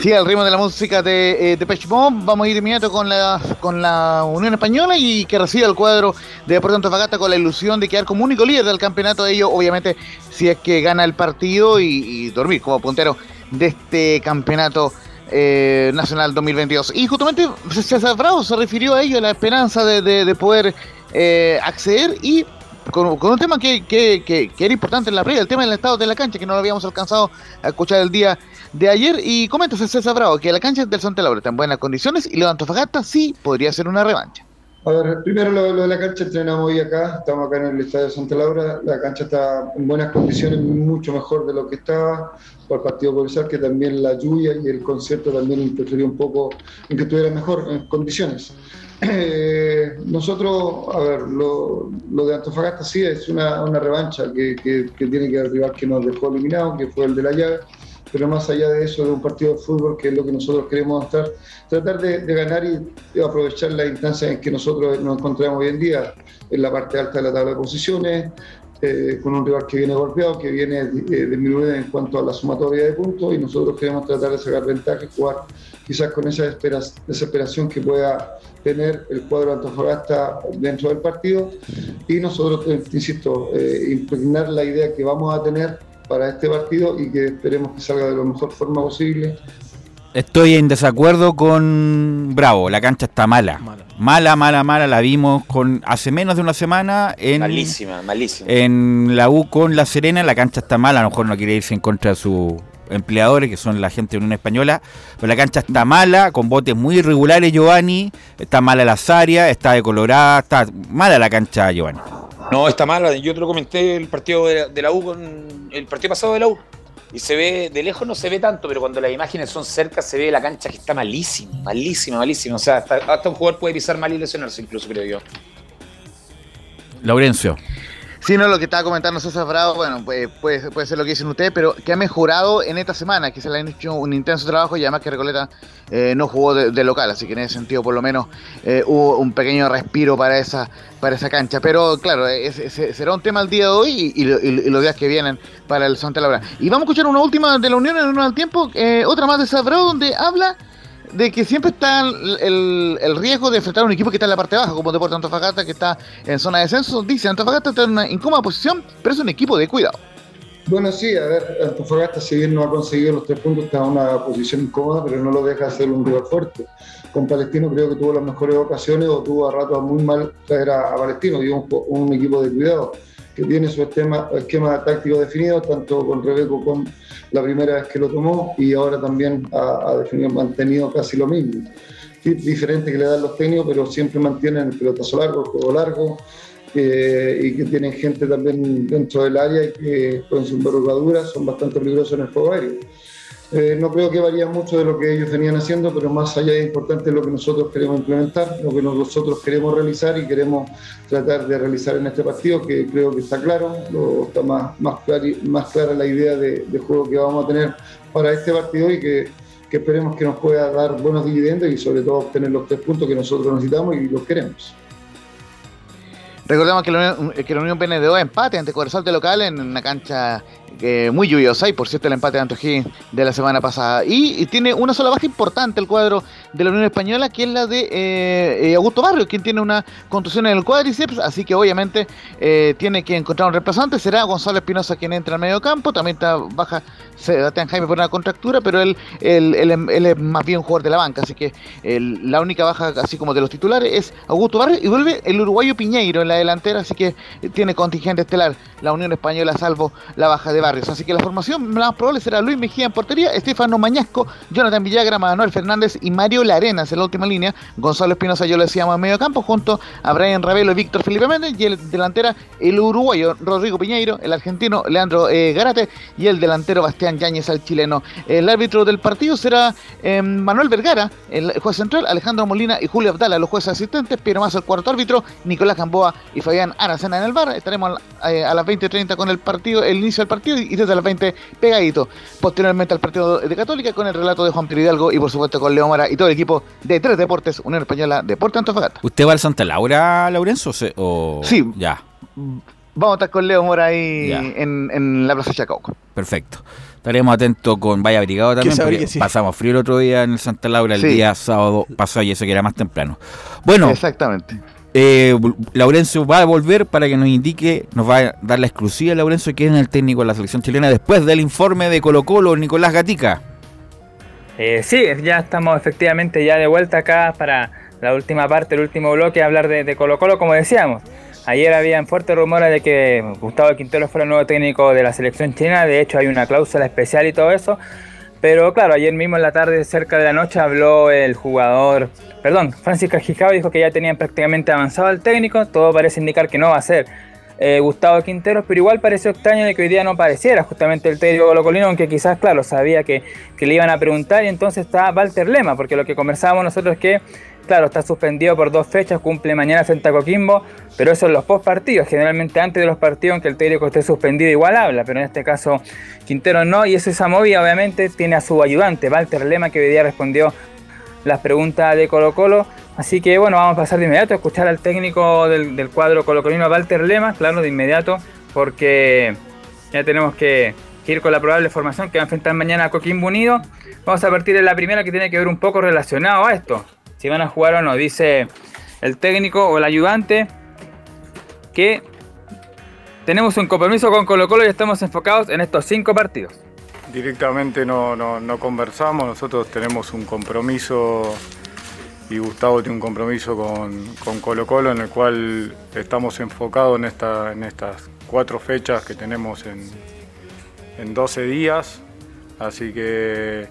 Sí, al ritmo de la música de, eh, de Pech Bomb, vamos a ir inmediato con la, con la Unión Española y que reciba el cuadro de Deportes Antofagasta con la ilusión de quedar como único líder del campeonato. Ello, obviamente, si es que gana el partido y, y dormir como puntero de este campeonato eh, nacional 2022. Y justamente César Bravo se refirió a ello, a la esperanza de, de- de poder eh, acceder y con, un tema que, que- que- era importante en la previa, el tema del estado de la cancha, que no lo habíamos alcanzado a escuchar el día de ayer. Y comenta César Bravo que la cancha del Santa Laura está en buenas condiciones y lo de Antofagasta sí podría ser una revancha. A ver, primero lo, lo de la cancha, entrenamos hoy acá, estamos acá en el Estadio Santa Laura, la cancha está en buenas condiciones, mucho mejor de lo que estaba por el partido policial, que también la lluvia y el concierto también interfirió un poco en que estuviera mejor en condiciones. Eh, nosotros, a ver, lo, lo de Antofagasta sí es una, una revancha que, que- que tiene que arribar que nos dejó eliminado, que fue el de la llave, pero más allá de eso, de un partido de fútbol, que es lo que nosotros queremos estar, tratar de, ganar y, aprovechar la instancia en que nosotros nos encontramos hoy en día, en la parte alta de la tabla de posiciones, eh, con un rival que viene golpeado, que viene eh, disminuido en cuanto a la sumatoria de puntos, y nosotros queremos tratar de sacar ventaja y jugar quizás con esa espera- desesperación que pueda tener el cuadro de Antofagasta dentro del partido, y nosotros, eh, insisto, eh, impregnar la idea que vamos a tener para este partido y que esperemos que salga de la mejor forma posible. Estoy en desacuerdo con Bravo, la cancha está mala. Mala, mala, mala, la vimos con hace menos de una semana en, Malísima, malísima. en la U con La Serena, la cancha está mala, a lo mejor no quiere irse en contra de sus empleadores, que son la gente de Unión Española, pero la cancha está mala, con botes muy irregulares, Giovanni, está mala las áreas, está decolorada, está mala la cancha, Giovanni. No, está mala. Yo te lo comenté el partido de la, de la U con el partido pasado de la U. Y se ve, de lejos no se ve tanto, pero cuando las imágenes son cerca se ve la cancha que está malísima, malísima, malísima. O sea, hasta, hasta un jugador puede pisar mal y lesionarse incluso, creo yo. Laurencio. Sí, no, lo que estaba comentando César Bravo, bueno, pues, puede, puede ser lo que dicen ustedes, pero que ha mejorado en esta semana, que se le han hecho un intenso trabajo y además que Recoleta eh, no jugó de, local, así que en ese sentido por lo menos eh, hubo un pequeño respiro para esa para esa cancha. Pero claro, es- será un tema el día de hoy y, y lo- y los días que vienen para el Santa Laura. Y vamos a escuchar una última de la Unión en uno al tiempo, eh, otra más de César Bravo, donde habla de que siempre está el, el- riesgo de enfrentar a un equipo que está en la parte baja, como Deportes Antofagasta, que está en zona de descenso. Dice, Antofagasta está en una incómoda posición, pero es un equipo de cuidado. Bueno, sí, a ver, Antofagasta, si bien no ha conseguido los tres puntos, está en una posición incómoda, pero no lo deja ser un rival fuerte. Con Palestino creo que tuvo las mejores ocasiones o tuvo a rato muy mal traer a, a Palestino, un, un equipo de cuidado que tiene su esquema, táctico definido, tanto con Rebeco con la primera vez que lo tomó y ahora también ha, ha mantenido casi lo mismo. Sí, diferente que le dan los técnicos, pero siempre mantienen el pelotazo largo, el juego largo, eh, y que tienen gente también dentro del área y que con su envergadura son bastante peligrosos en el juego aéreo. Eh, no creo que varía mucho de lo que ellos venían haciendo, pero más allá es importante lo que nosotros queremos implementar, lo que nosotros queremos realizar y queremos tratar de realizar en este partido, que creo que está claro, está más, más, clara la idea de, juego que vamos a tener para este partido y que, esperemos que nos pueda dar buenos dividendos y sobre todo obtener los tres puntos que nosotros necesitamos y los queremos. Recordemos que la Unión, que la Unión empates ante Cobresal de local en una cancha muy lluviosa y por cierto el empate de Antojí de la semana pasada. Y, tiene una sola baja importante el cuadro de la Unión Española que es la de eh, eh, Augusto Barrio, quien tiene una contusión en el cuádriceps, así que obviamente eh, tiene que encontrar un reemplazante. Será Gonzalo Espinosa quien entra al medio campo, también está baja Sebastián Jaime por una contractura, pero él, él, él- es más bien jugador de la banca, así que la única baja, así como de los titulares, es Augusto Barrio y vuelve el uruguayo Piñeiro en la delantera, así que tiene contingente estelar la Unión Española, salvo la baja de Barrios. Así que la formación más probable será Luis Mejía en portería, Estefano Mañasco, Jonathan Villagra, Manuel Fernández y Mario Larenas en la última línea. Gonzalo Espinosa yo le decíamos en medio campo junto a Brian Ravelo y Víctor Felipe Méndez y el delantera el uruguayo Rodrigo Piñeiro, el argentino Leandro eh, Garate y el delantero Bastián Yáñez al chileno. El árbitro del partido será eh, Manuel Vergara, el juez central, Alejandro Molina y Julio Abdala, los jueces asistentes, Piero Mazo el cuarto árbitro, Nicolás Gamboa y Fabián Aracena en el bar. Estaremos eh, a las 20.30 con el partido, el inicio del partido y desde las 20 pegadito. Posteriormente al partido de Católica con el relato de Juan Piro Hidalgo y por supuesto con Leo Mara y todo el equipo de Tres Deportes, Unión Española, Deporte Antofagasta. ¿Usted va al Santa Laura, Laurenzo? o. Sí. Ya, Vamos a estar con Leo Mora ahí en, en la Plaza Chacauco. perfecto. Estaremos atentos con Vaya Brigado también, porque sí. pasamos frío el otro día en el Santa Laura, el Sí. día sábado pasado y eso que era más temprano. Bueno, Exactamente. Eh, Laurencio va a volver para que nos indique, nos va a dar la exclusiva Laurencio, que es el técnico de la selección chilena, después del informe de Colo Colo, Nicolás Gatica. Eh, sí, ya estamos efectivamente ya de vuelta acá para la última parte, el último bloque, hablar de, Colo Colo, como decíamos. Ayer habían fuertes rumores de que Gustavo Quintero fuera el nuevo técnico de la selección china, de hecho hay una cláusula especial y todo eso. Pero claro, ayer mismo en la tarde, cerca de la noche, habló el jugador, perdón, Francis Cajicao dijo que ya tenían prácticamente avanzado el técnico, todo parece indicar que no va a ser eh, Gustavo Quinteros, pero igual pareció extraño de que hoy día no pareciera justamente el técnico colocolino, aunque quizás, claro, sabía que, que le iban a preguntar y entonces está Walter Lema, porque lo que conversábamos nosotros es que, claro, está suspendido por dos fechas, cumple mañana frente a Coquimbo, pero eso en los post partidos, generalmente antes de los partidos, aunque el técnico esté suspendido igual habla, pero en este caso Quintero no, y eso esa movida obviamente tiene a su ayudante, Walter Lema, que hoy día respondió las preguntas de Colo Colo. Así que bueno, vamos a pasar de inmediato a escuchar al técnico del, del cuadro colocolino, Walter Lema, claro, de inmediato, porque ya tenemos que, que ir con la probable formación que va a enfrentar mañana a Coquimbo Unido. Vamos a partir de la primera que tiene que ver un poco relacionado a esto. Si van a jugar o no, dice el técnico o el ayudante que tenemos un compromiso con Colo Colo y estamos enfocados en estos cinco partidos. Directamente no, no, conversamos, nosotros tenemos un compromiso y Gustavo tiene un compromiso con, con Colo Colo en el cual estamos enfocados en, esta, en estas cuatro fechas que tenemos en, en 12 días, así que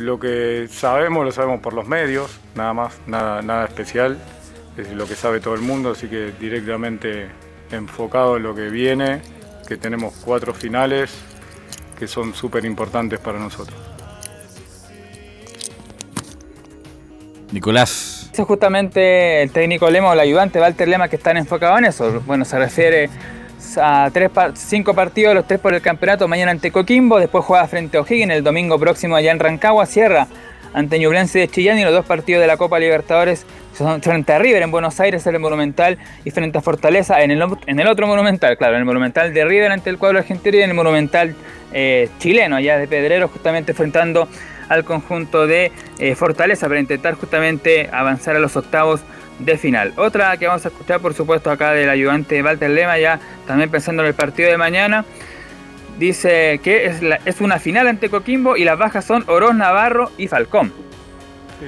lo que sabemos lo sabemos por los medios, nada más, nada, nada especial, es lo que sabe todo el mundo, así que directamente enfocado en lo que viene, que tenemos cuatro finales que son súper importantes para nosotros. Nicolás. Ese es justamente el técnico Lema o el ayudante Walter Lema que están enfocados en eso. Bueno, se refiere a tres, cinco partidos, los tres por el campeonato, mañana ante Coquimbo, después juega frente a O'Higgins, el domingo próximo allá en Rancagua, cierra ante Ñublense de Chillán y los dos partidos de la Copa Libertadores son frente a River en Buenos Aires, en el Monumental, y frente a Fortaleza en el, en el otro Monumental, claro, en el Monumental de River ante el cuadro argentino y en el Monumental eh, chileno, allá de Pedrero, justamente enfrentando al conjunto de eh, Fortaleza para intentar justamente avanzar a los octavos de final. Otra que vamos a escuchar, por supuesto, acá del ayudante Walter Lema, ya también pensando en el partido de mañana. Dice que es, es una final ante Coquimbo y las bajas son Oroz, Navarro y Falcón.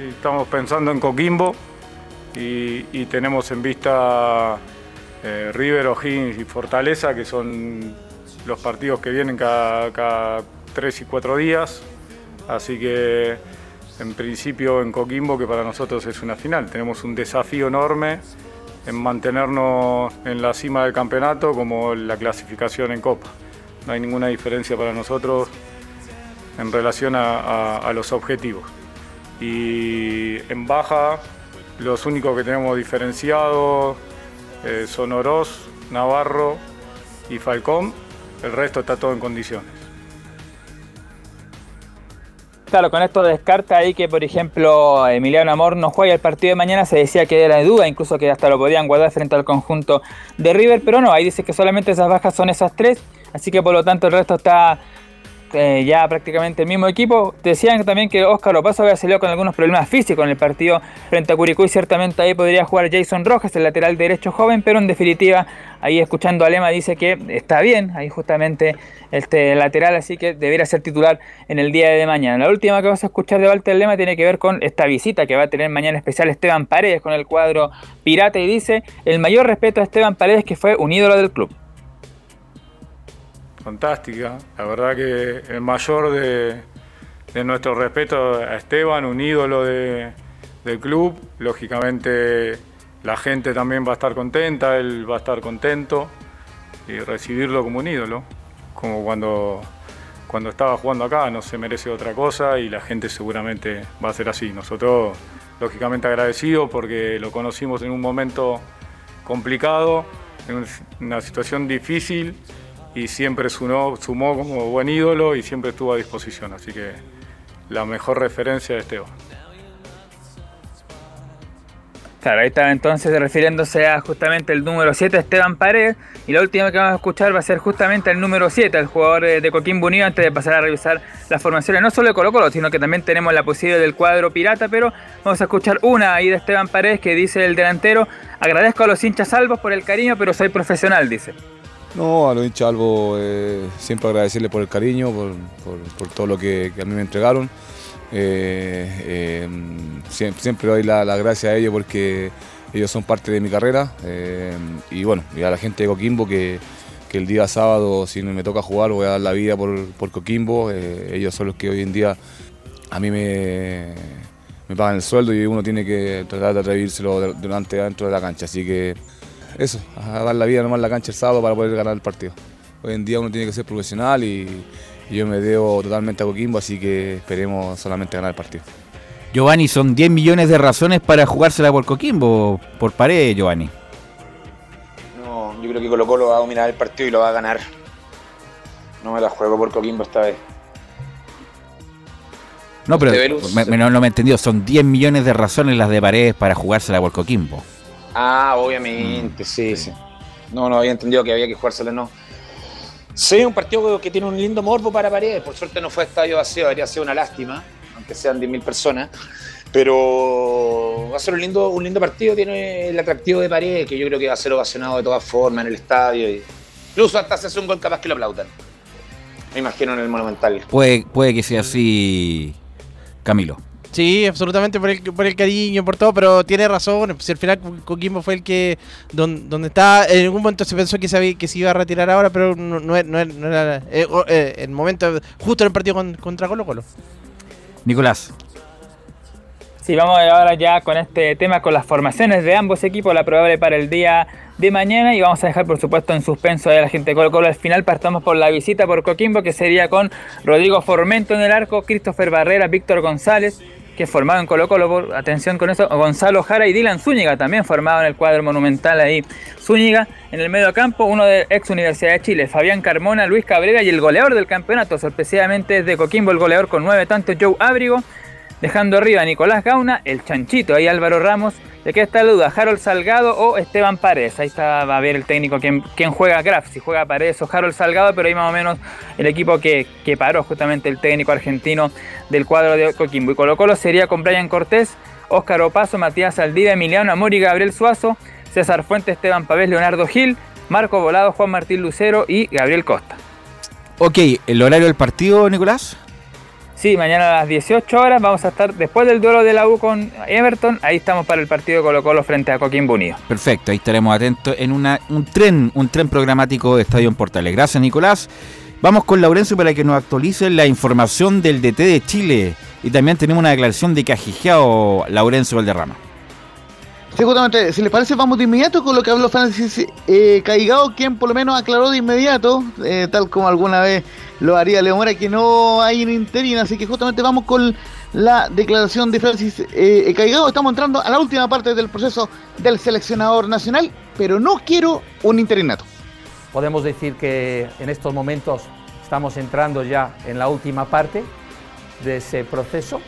Estamos pensando en Coquimbo y, tenemos en vista eh, River, y Fortaleza, que son los partidos que vienen cada, cada tres y cuatro días. Así que en principio en Coquimbo, que para nosotros es una final, tenemos un desafío enorme en mantenernos en la cima del campeonato como la clasificación en Copa. No hay ninguna diferencia para nosotros en relación a- los objetivos y en baja los únicos que tenemos diferenciados eh, son Oroz, Navarro y Falcón, el resto está todo en condiciones. Claro, con esto descarta ahí que, por ejemplo, Emiliano Amor no juega el partido de mañana, se decía que era de duda, incluso que hasta lo podían guardar frente al conjunto de River, pero no, ahí dice que solamente esas bajas son esas tres, así que por lo tanto el resto está eh, ya prácticamente el mismo equipo. Decían también que Óscar Opaso había salido con algunos problemas físicos en el partido frente a Curicó y ciertamente ahí podría jugar Jason Rojas, el lateral derecho joven, pero en definitiva, ahí escuchando a Lema dice que está bien, ahí justamente este lateral, así que debería ser titular en el día de mañana. La última que vas a escuchar de Walter Lema tiene que ver con esta visita que va a tener mañana especial Esteban Paredes con el cuadro Pirata y dice el mayor respeto a Esteban Paredes que fue un ídolo del club. Fantástica. La verdad que el mayor de, de nuestro respeto a Esteban, un ídolo de- del club. Lógicamente la gente también va a estar contenta, él va a estar contento y recibirlo como un ídolo, como cuando, cuando estaba jugando acá, no se merece otra cosa y la gente seguramente va a ser así. Nosotros, lógicamente agradecidos porque lo conocimos en un momento complicado, en un- una situación difícil y siempre sumó, sumó como buen ídolo y siempre estuvo a disposición. Así que la mejor referencia de Esteban. Claro, ahí estaba entonces refiriéndose a justamente el número 7, Esteban Paredes. Y la última que vamos a escuchar va a ser justamente el número 7, el jugador de, de Coquimbo Unido, antes de pasar a revisar las formaciones, no solo de Colo Colo, sino que también tenemos la posibilidad del cuadro pirata. Pero vamos a escuchar una ahí de Esteban Paredes que dice el delantero: Agradezco a los hinchas salvos por el cariño, pero soy profesional, dice. No, a los hinchas Albo eh, siempre agradecerles por el cariño, por, todo lo que, a mí me entregaron. Eh, eh, siempre, siempre doy la, la gracia a ellos porque ellos son parte de mi carrera. y bueno, y a la gente de Coquimbo que, el día sábado, si me toca jugar, voy a dar la vida por, Coquimbo. ellos son los que hoy en día a mí me, pagan el sueldo y uno tiene que tratar de atrevírselo durante dentro de la cancha. Así que eso, a dar la vida nomás en la cancha el sábado para poder ganar el partido. Hoy en día uno tiene que ser profesional y, y yo me debo totalmente a Coquimbo, así que esperemos solamente ganar el partido. Giovanni, son 10 millones de razones para jugársela por Coquimbo, por pared, Giovanni. No, yo creo que Colo Colo va a dominar el partido y lo va a ganar. No me la juego por Coquimbo esta vez. No, pero Velus. me, me- no, no me he entendido. Son 10 millones de razones las de paredes para jugársela por Coquimbo. Ah, obviamente, sí, sí. No, no había entendido que había que jugárselo, no. Sí, un partido que tiene un lindo morbo para Paredes. Por suerte no fue estadio vacío, habría sido una lástima, aunque sean 10.000 personas. Pero va a ser un lindo, un lindo partido, tiene el atractivo de Paredes, que yo creo que va a ser ovacionado de todas formas en el estadio. y- Incluso hasta se hace un gol capaz que lo aplaudan. Me imagino en el Monumental. Puede, puede que sea así, Camilo. Sí, absolutamente por el, por el cariño, por todo, pero tiene razón. Si al final Co- Coquimbo fue el que. don- donde está. En algún momento se pensó que se, había- que se iba a retirar ahora, pero no, no, es- no es- no era eh, eh, el momento. Justo en el partido con- contra Colo Colo. Nicolás. Sí, vamos ahora ya con este tema, con las formaciones de ambos equipos, la probable para el día de mañana y vamos a dejar por supuesto en suspenso a la gente de Colo Colo. Al final partamos por la visita por Coquimbo que sería con Rodrigo Formento en el arco, Christopher Barrera, Víctor González, que formado en Colo Colo, atención con eso, Gonzalo Jara y Dylan Zúñiga también formado en el cuadro monumental ahí. Zúñiga en el medio campo, uno de ex Universidad de Chile, Fabián Carmona, Luis Cabrera y el goleador del campeonato, sorpresivamente es de Coquimbo el goleador con nueve tantos, Joe Ábrigo. Dejando arriba a Nicolás Gauna, el chanchito, ahí Álvaro Ramos. ¿De qué está la duda? ¿Harold Salgado o Esteban Paredes? Ahí está, va a ver el técnico quién, quién juega Graf, si juega Paredes o Harold Salgado, pero ahí más o menos el equipo que, que paró justamente el técnico argentino del cuadro de Coquimbo. Y Colo Colo sería con Brian Cortés, Óscar Opaso, Matías Aldiva, Emiliano Amor y Gabriel Suazo, César Fuentes, Esteban Pavés, Leonardo Gil, Marco Volado, Juan Martín Lucero y Gabriel Costa. Ok, ¿el horario del partido, Nicolás? Sí, mañana a las 18 horas vamos a estar después del duelo de la U con Everton. Ahí estamos para el partido de Colo Colo frente a Coquimbo Unido. Perfecto, ahí estaremos atentos en una, un tren, un tren programático de Estadio en Portales. Gracias, Nicolás. Vamos con Laurencio para que nos actualice la información del DT de Chile. Y también tenemos una declaración de Cajijeao, Laurencio Valderrama. Sí, justamente, si les parece, vamos de inmediato con lo que habló Francis eh, Caigao, quien por lo menos aclaró de inmediato, eh, tal como alguna vez lo haría Leo Mora, que no hay un interino, así que justamente vamos con la declaración de Francis eh, Caigao. Estamos entrando a la última parte del proceso del seleccionador nacional, pero no quiero un interinato. Podemos decir que en estos momentos estamos entrando ya en la última parte de ese proceso.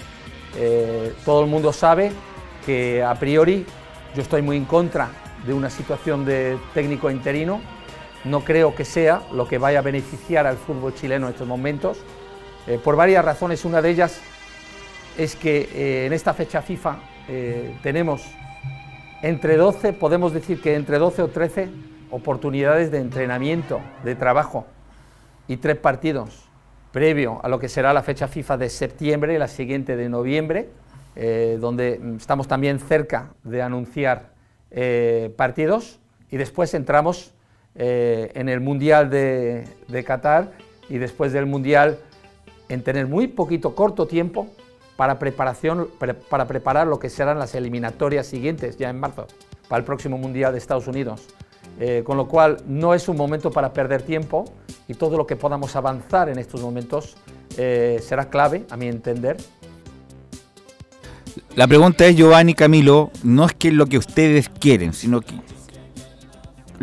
Eh, todo el mundo sabe que a priori yo estoy muy en contra de una situación de técnico interino. No creo que sea lo que vaya a beneficiar al fútbol chileno en estos momentos, eh, por varias razones. Una de ellas es que eh, en esta fecha FIFA eh, tenemos entre 12, podemos decir que entre 12 o 13 oportunidades de entrenamiento, de trabajo y tres partidos previo a lo que será la fecha FIFA de septiembre la siguiente de noviembre, donde estamos también cerca de anunciar partidos y después entramos eh, en el Mundial de, de Qatar y después del Mundial en tener muy poquito, corto tiempo para, preparación, pre- para preparar lo que serán las eliminatorias siguientes, ya en marzo, para el próximo Mundial de Estados Unidos. Eh, con lo cual, no es un momento para perder tiempo y todo lo que podamos avanzar en estos momentos eh, será clave, a mi entender. La pregunta es, Giovanni Camilo, no es que lo que ustedes quieren, sino que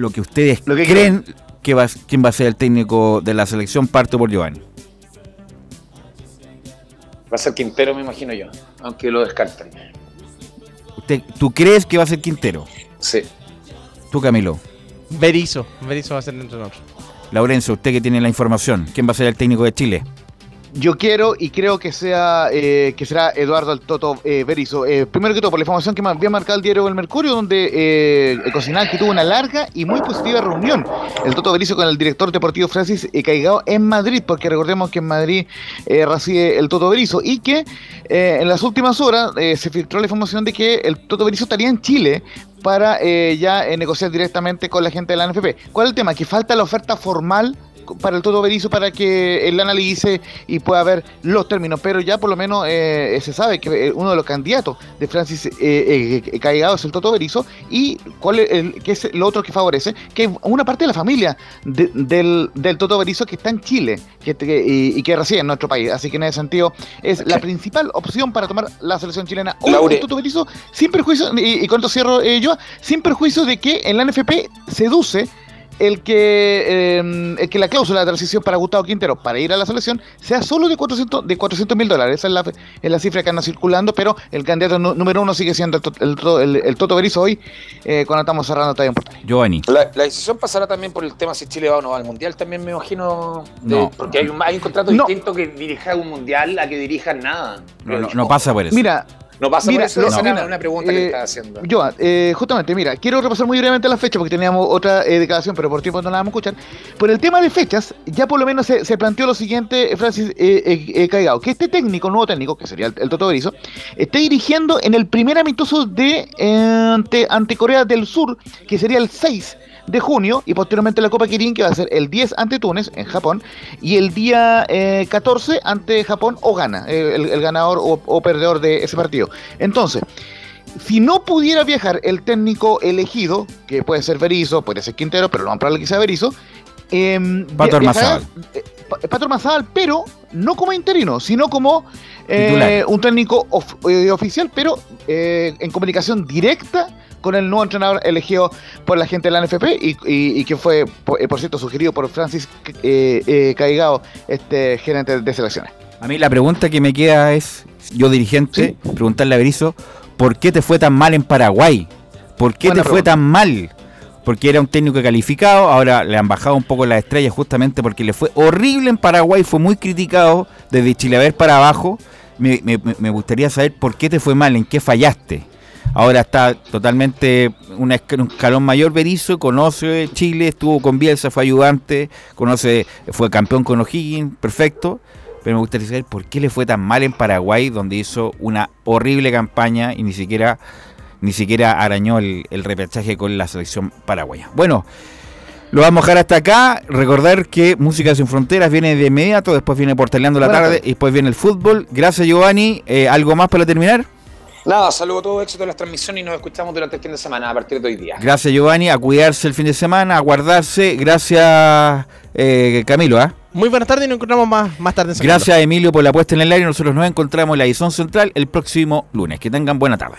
lo que ustedes creen que va, quién va a ser el técnico de la selección parte por Giovanni. Va a ser Quintero, me imagino yo, aunque lo descarten. Usted, ¿Tú crees que va a ser Quintero? Sí. Tú, Camilo. Berizzo. Berizzo va a ser el entrenador. Laurencio, usted que tiene la información, ¿quién va a ser el técnico de Chile? Yo quiero y creo que sea eh, que será Eduardo el Toto eh, Berizzo. Eh, primero que todo, por la información que me había marcado el diario El Mercurio, donde eh, que tuvo una larga y muy positiva reunión. El Toto Berizzo con el director deportivo Francis eh, Caigao en Madrid, porque recordemos que en Madrid eh, reside el Toto Berizzo y que en las últimas horas se filtró la información de que el Toto Berizzo estaría en Chile para ya negociar directamente con la gente de la NFP. ¿Cuál es el tema? Que falta la oferta formal para el Toto Berizzo para que él analice y pueda ver los términos, pero ya por lo menos eh, se sabe que eh, uno de los candidatos de Francis eh, eh, Caigao es el Toto Berizzo y cuál es el, qué es lo otro que favorece, que una parte de la familia de- del, del Toto Berizzo que está en Chile que, que- y, y que reside en nuestro país, así que en ese sentido es la principal opción para tomar la selección chilena. Laure. el Toto Berizzo, sin perjuicio, y, y con esto cierro yo, sin perjuicio de que en la NFP seduce el que, eh, el que la cláusula de transición para Gustavo Quintero para ir a la selección sea solo de 400 de 400 mil dólares. Esa es la, es la cifra que anda circulando, pero el candidato número uno sigue siendo el, to- el, el- el Toto Berizzo hoy, eh, cuando estamos cerrando todavía en Portal. Giovanni. La, la decisión pasará también por el tema si Chile va o no va al mundial. También me imagino. de- No. porque hay un, hay un contrato distinto que dirija un mundial a que dirija nada. No, no, no pasa por eso. Mira, No pasa Mira, por eso. mira, una pregunta que eh, estaba haciendo. Joan, eh, justamente, mira, quiero repasar muy brevemente la fecha porque teníamos otra eh, declaración, pero por tiempo no la vamos a escuchar. Por el tema de fechas, ya por lo menos se, se planteó lo siguiente, Francis eh, eh, eh, Caigao, que este técnico, nuevo técnico, que sería el, el Toto Berizzo, esté dirigiendo en el primer amistoso de ante, ante Corea del Sur, que sería el 6 de junio, y posteriormente la Copa Kirin, que va a ser el 10 ante Túnez, en Japón, y el día eh, 14 ante Japón o Ghana, eh, el, el ganador o, o perdedor de ese partido. Entonces, si no pudiera viajar el técnico elegido, que puede ser Berizzo, puede ser Quintero, pero lo más probable que sea Berizzo, eh, Pato Armazábal. eh, Pato pero no como interino, sino como eh, un técnico of- eh, oficial, pero eh, en comunicación directa con el nuevo entrenador elegido por la gente de la NFP y, y- y que fue, por, eh, por cierto, sugerido por Francis eh, eh, Caigao, este gerente de selecciones. A mí la pregunta que me queda es, yo dirigente, preguntarle a Berizzo, ¿por qué te fue tan mal en Paraguay? ¿Por qué Buena te fue tan mal? Porque era un técnico calificado, ahora le han bajado un poco las estrellas justamente porque le fue horrible en Paraguay, fue muy criticado desde Chilaver para abajo. Me, me- me gustaría saber por qué te fue mal, en qué fallaste. Ahora está totalmente un escalón mayor Berizzo, conoce Chile, estuvo con Bielsa, fue ayudante, conoce, fue campeón con O'Higgins, perfecto. Pero me gustaría saber por qué le fue tan mal en Paraguay, donde hizo una horrible campaña y ni siquiera, ni siquiera arañó el, el repechaje con la selección paraguaya. Bueno, lo vamos a dejar hasta acá. Recordar que Música Sin Fronteras viene de inmediato, después viene Portaleando la tarde. y después viene el fútbol. Gracias Giovanni. Eh, ¿Algo más para terminar? Nada, saludo a todo éxito en las transmisiones y nos escuchamos durante el fin de semana a partir de hoy día. Gracias Giovanni, a cuidarse el fin de semana, a guardarse. Gracias eh, Camilo. ¿ah? Muy buenas tardes y nos encontramos más, más tarde en San Gracias Emilio por la puesta en el aire. Nosotros nos encontramos en la edición central el próximo lunes. Que tengan buena tarde.